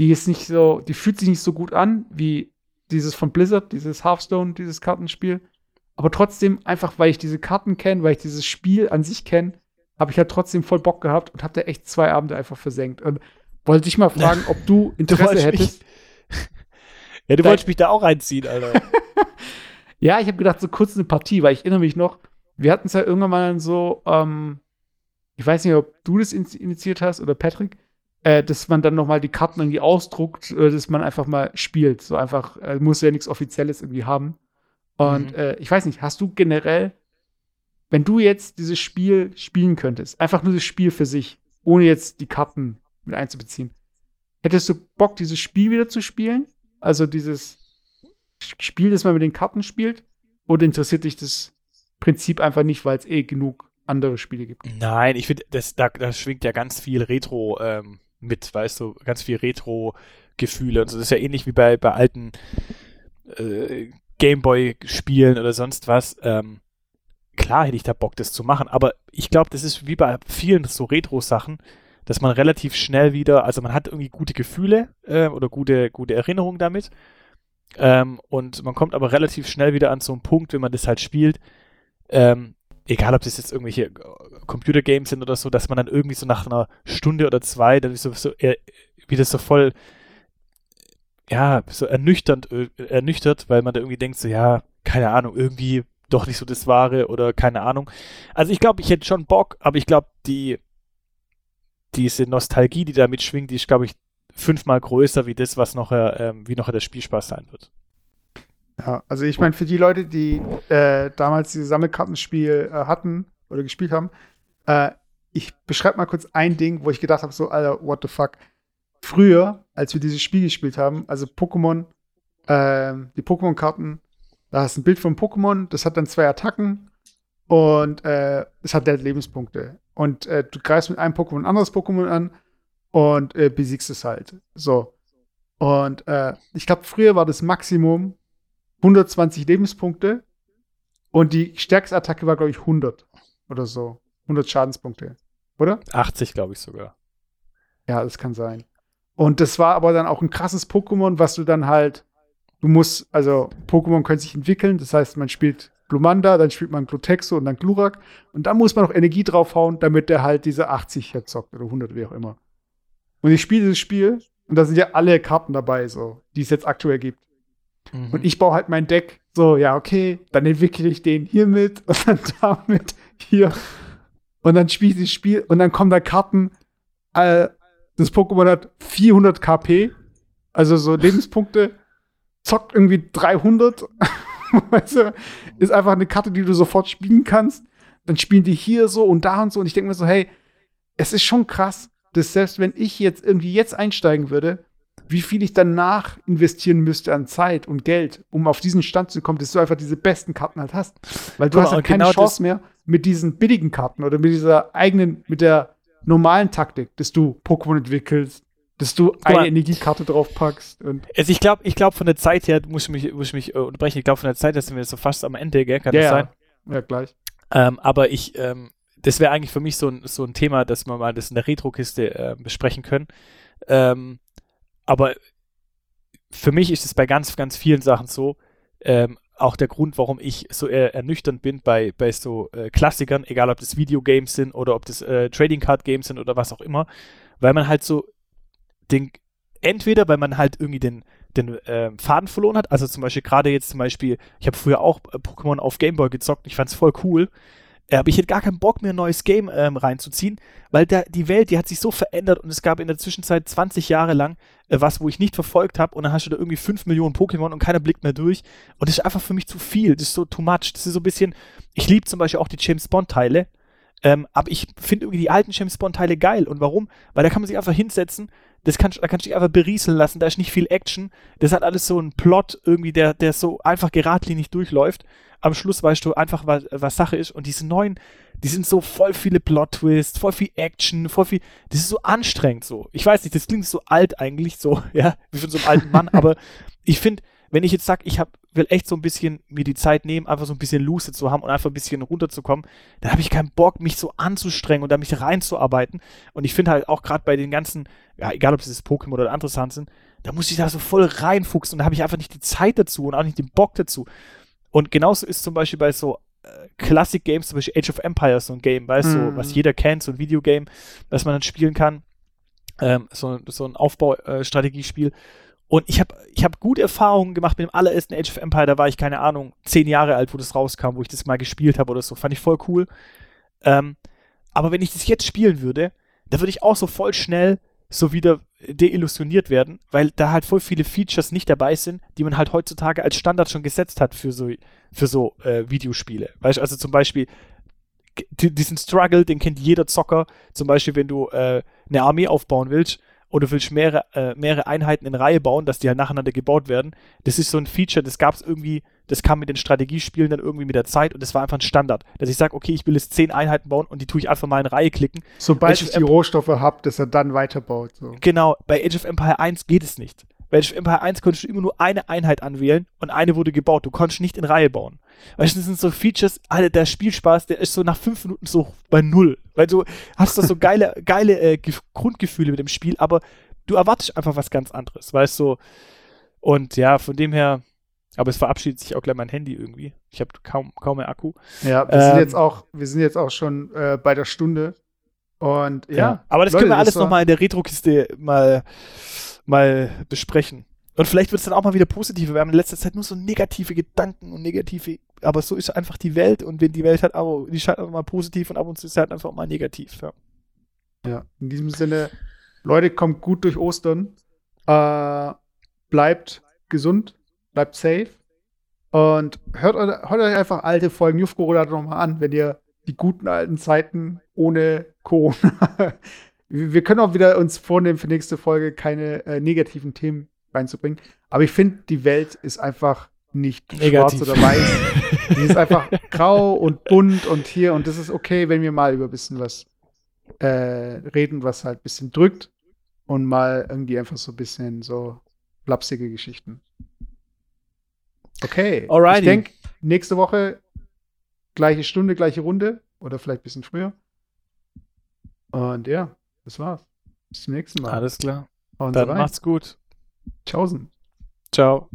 die ist nicht so, die fühlt sich nicht so gut an wie dieses von Blizzard, dieses Hearthstone, dieses Kartenspiel. Aber trotzdem, einfach weil ich diese Karten kenne, weil ich dieses Spiel an sich kenne, habe ich halt trotzdem voll Bock gehabt und habe da echt zwei Abende einfach versenkt. Und wollte dich mal fragen, ob du Interesse du hättest. Ja, du wolltest mich da auch reinziehen, Alter. Ja, ich habe gedacht, so kurz eine Partie, weil ich erinnere mich noch, wir hatten es ja irgendwann mal so, ähm, ich weiß nicht, ob du das initiiert hast oder Patrick, äh, dass man dann noch mal die Karten irgendwie ausdruckt, oder dass man einfach mal spielt. So einfach, äh, muss ja nichts Offizielles irgendwie haben. Und mhm. äh, ich weiß nicht, hast du generell, wenn du jetzt dieses Spiel spielen könntest, einfach nur das Spiel für sich, ohne jetzt die Karten mit einzubeziehen, hättest du Bock, dieses Spiel wieder zu spielen? Also dieses Spiel, das man mit den Karten spielt? Oder interessiert dich das Prinzip einfach nicht, weil es eh genug andere Spiele gibt? Nein, ich finde, da, da schwingt ja ganz viel Retro, ähm, mit, weißt du, ganz viel Retro-Gefühle und so. Das ist ja ähnlich wie bei, bei alten äh, Gameboy-Spielen oder sonst was. Ähm, klar hätte ich da Bock, das zu machen, aber ich glaube, das ist wie bei vielen so Retro-Sachen, dass man relativ schnell wieder, also man hat irgendwie gute Gefühle äh, oder gute, gute Erinnerungen damit. Ähm, und man kommt aber relativ schnell wieder an so einen Punkt, wenn man das halt spielt, ähm, egal ob das jetzt irgendwelche äh, Computergames sind oder so, dass man dann irgendwie so nach einer Stunde oder zwei dann so, so äh, wieder so voll ja, so ernüchternd, äh, ernüchtert, weil man da irgendwie denkt, so, ja, keine Ahnung, irgendwie doch nicht so das Wahre oder keine Ahnung. Also ich glaube, ich hätte schon Bock, aber ich glaube, die, diese Nostalgie, die da mitschwingt, die ist, glaube ich, fünfmal größer wie das, was noch, äh, wie noch der Spielspaß sein wird. Ja, also ich meine, für die Leute, die äh, damals dieses Sammelkartenspiel äh, hatten oder gespielt haben, äh, ich beschreibe mal kurz ein Ding, wo ich gedacht habe, so, Alter, what the fuck. Früher, als wir dieses Spiel gespielt haben, also Pokémon, ähm, die Pokémon-Karten, da hast du ein Bild von Pokémon, das hat dann zwei Attacken und äh, es hat Lebenspunkte. Und äh, du greifst mit einem Pokémon ein anderes Pokémon an und äh, besiegst es halt. So. Und äh, ich glaube, früher war das Maximum 120 Lebenspunkte und die stärkste Attacke war, glaube ich, 100 oder so. 100 Schadenspunkte. Oder? 80, glaube ich sogar. Ja, das kann sein. Und das war aber dann auch ein krasses Pokémon, was du dann halt, du musst, also Pokémon können sich entwickeln, das heißt, man spielt Glumanda, dann spielt man Glutexo und dann Glurak und dann muss man noch Energie draufhauen, damit der halt diese 80 herzockt oder 100, wie auch immer. Und ich spiele dieses Spiel und da sind ja alle Karten dabei, so, die es jetzt aktuell gibt. Mhm. Und ich baue halt mein Deck so, ja, okay, dann entwickle ich den hiermit und dann damit hier. Und dann spiele ich das Spiel und dann kommen da Karten. Äh, das Pokémon hat 400 KP, also so Lebenspunkte, zockt irgendwie 300. weißt du, ist einfach eine Karte, die du sofort spielen kannst. Dann spielen die hier so und da und so. Und ich denke mir so, hey, es ist schon krass, dass selbst wenn ich jetzt irgendwie jetzt einsteigen würde, wie viel ich danach investieren müsste an Zeit und Geld, um auf diesen Stand zu kommen, dass du einfach diese besten Karten halt hast. Weil du Guck hast halt keine genau Chance mehr mit diesen billigen Karten oder mit dieser eigenen, mit der normalen Taktik, dass du Pokémon entwickelst, dass du eine Energiekarte draufpackst. Und also ich glaube, ich glaube von der Zeit her, muss ich mich, muss ich mich äh, unterbrechen, ich glaube von der Zeit her sind wir so fast am Ende, gell? Kann ja, das sein? Ja, gleich. Ähm, aber ich, ähm, das wäre eigentlich für mich so ein, so ein Thema, dass wir mal das in der Retro-Kiste äh, besprechen können. Ähm, aber für mich ist es bei ganz, ganz vielen Sachen so, ähm, auch der Grund, warum ich so äh, ernüchternd bin bei, bei so äh, Klassikern, egal ob das Videogames sind oder ob das äh, Trading Card Games sind oder was auch immer, weil man halt so den, entweder weil man halt irgendwie den, den äh, Faden verloren hat, also zum Beispiel gerade jetzt zum Beispiel, ich habe früher auch äh, Pokémon auf Gameboy gezockt, ich fand es voll cool, aber ich hätte gar keinen Bock mehr, ein neues Game ähm, reinzuziehen, weil da, die Welt, die hat sich so verändert und es gab in der Zwischenzeit 20 Jahre lang äh, was, wo ich nicht verfolgt habe und dann hast du da irgendwie 5 Millionen Pokémon und keiner blickt mehr durch und das ist einfach für mich zu viel, das ist so too much, das ist so ein bisschen, ich liebe zum Beispiel auch die James Bond Teile, ähm, aber ich finde irgendwie die alten James Bond Teile geil und warum? Weil da kann man sich einfach hinsetzen, das kann, da kannst du dich einfach berieseln lassen, da ist nicht viel Action, das hat alles so einen Plot irgendwie, der, der so einfach geradlinig durchläuft am Schluss weißt du einfach, was, was Sache ist. Und diese neuen, die sind so voll viele Plot-Twists, voll viel Action, voll viel. Das ist so anstrengend so. Ich weiß nicht, das klingt so alt eigentlich, so, ja, wie von so einem alten Mann, aber ich finde, wenn ich jetzt sage, ich hab, will echt so ein bisschen mir die Zeit nehmen, einfach so ein bisschen Lucid zu haben und einfach ein bisschen runterzukommen, dann habe ich keinen Bock, mich so anzustrengen und da mich reinzuarbeiten. Und ich finde halt auch gerade bei den ganzen, ja, egal ob es das Pokémon oder andere Sachen sind, da muss ich da so voll reinfuchsen und da habe ich einfach nicht die Zeit dazu und auch nicht den Bock dazu. Und genauso ist zum Beispiel bei so äh, Classic Games, zum Beispiel Age of Empires, so ein Game, weißt du, mm. so, was jeder kennt, so ein Videogame, was man dann spielen kann. Ähm, so, so ein Aufbaustrategiespiel. Äh, und ich habe ich hab gute Erfahrungen gemacht mit dem allerersten Age of Empire. Da war ich, keine Ahnung, zehn Jahre alt, wo das rauskam, wo ich das mal gespielt habe oder so. Fand ich voll cool. Ähm, aber wenn ich das jetzt spielen würde, da würde ich auch so voll schnell so wieder deillusioniert werden, weil da halt voll viele Features nicht dabei sind, die man halt heutzutage als Standard schon gesetzt hat für so, für so äh, Videospiele. Weißt also zum Beispiel diesen Struggle, den kennt jeder Zocker. Zum Beispiel, wenn du äh, eine Armee aufbauen willst oder du willst mehrere, äh, mehrere Einheiten in Reihe bauen, dass die halt nacheinander gebaut werden. Das ist so ein Feature, das gab es irgendwie Das kam mit den Strategiespielen dann irgendwie mit der Zeit und das war einfach ein Standard, dass ich sage, okay, ich will jetzt zehn Einheiten bauen und die tue ich einfach mal in Reihe klicken. Sobald Age ich die Rohstoffe habe, dass er dann weiterbaut. So. Genau, bei Age of Empire 1 geht es nicht. Bei Age of Empire 1 konntest du immer nur eine Einheit anwählen und eine wurde gebaut. Du konntest nicht in Reihe bauen. Weißt du, das sind so Features, Alter, der Spielspaß, der ist so nach fünf Minuten so bei null. Weil du hast da so geile, geile äh, Gef- Grundgefühle mit dem Spiel, aber du erwartest einfach was ganz anderes, weißt du? Und ja, von dem her, aber es verabschiedet sich auch gleich mein Handy irgendwie. Ich habe kaum, kaum mehr Akku. Ja, wir sind Ähm, jetzt auch, wir sind jetzt auch schon äh, bei der Stunde. Und ja. Aber das Leute, können wir alles nochmal in der Retro-Kiste mal, mal besprechen. Und vielleicht wird es dann auch mal wieder positiver. Wir haben in letzter Zeit nur so negative Gedanken und negative, aber so ist einfach die Welt und wenn die Welt hat, aber die scheint einfach mal positiv und ab und zu ist halt einfach mal negativ. Ja. Ja, in diesem Sinne, Leute, kommt gut durch Ostern. Äh, bleibt gesund, bleibt safe. Und hört, hört euch einfach alte Folgen Jufko oder nochmal an, wenn ihr die guten alten Zeiten ohne Corona. wir wir können auch wieder uns vornehmen, für nächste Folge keine äh, negativen Themen reinzubringen. Aber ich finde, die Welt ist einfach nicht Negativ. schwarz oder weiß. Die ist einfach grau und bunt und hier. Und das ist okay, wenn wir mal über ein bisschen was äh, reden, was halt ein bisschen drückt und mal irgendwie einfach so ein bisschen so flapsige Geschichten. Okay. Alrighty. Ich denke, nächste Woche gleiche Stunde, gleiche Runde oder vielleicht ein bisschen früher. Und ja, das war's. Bis zum nächsten Mal. Alles klar. Sie Dann rein. macht's gut. Tschaußen. Ciao.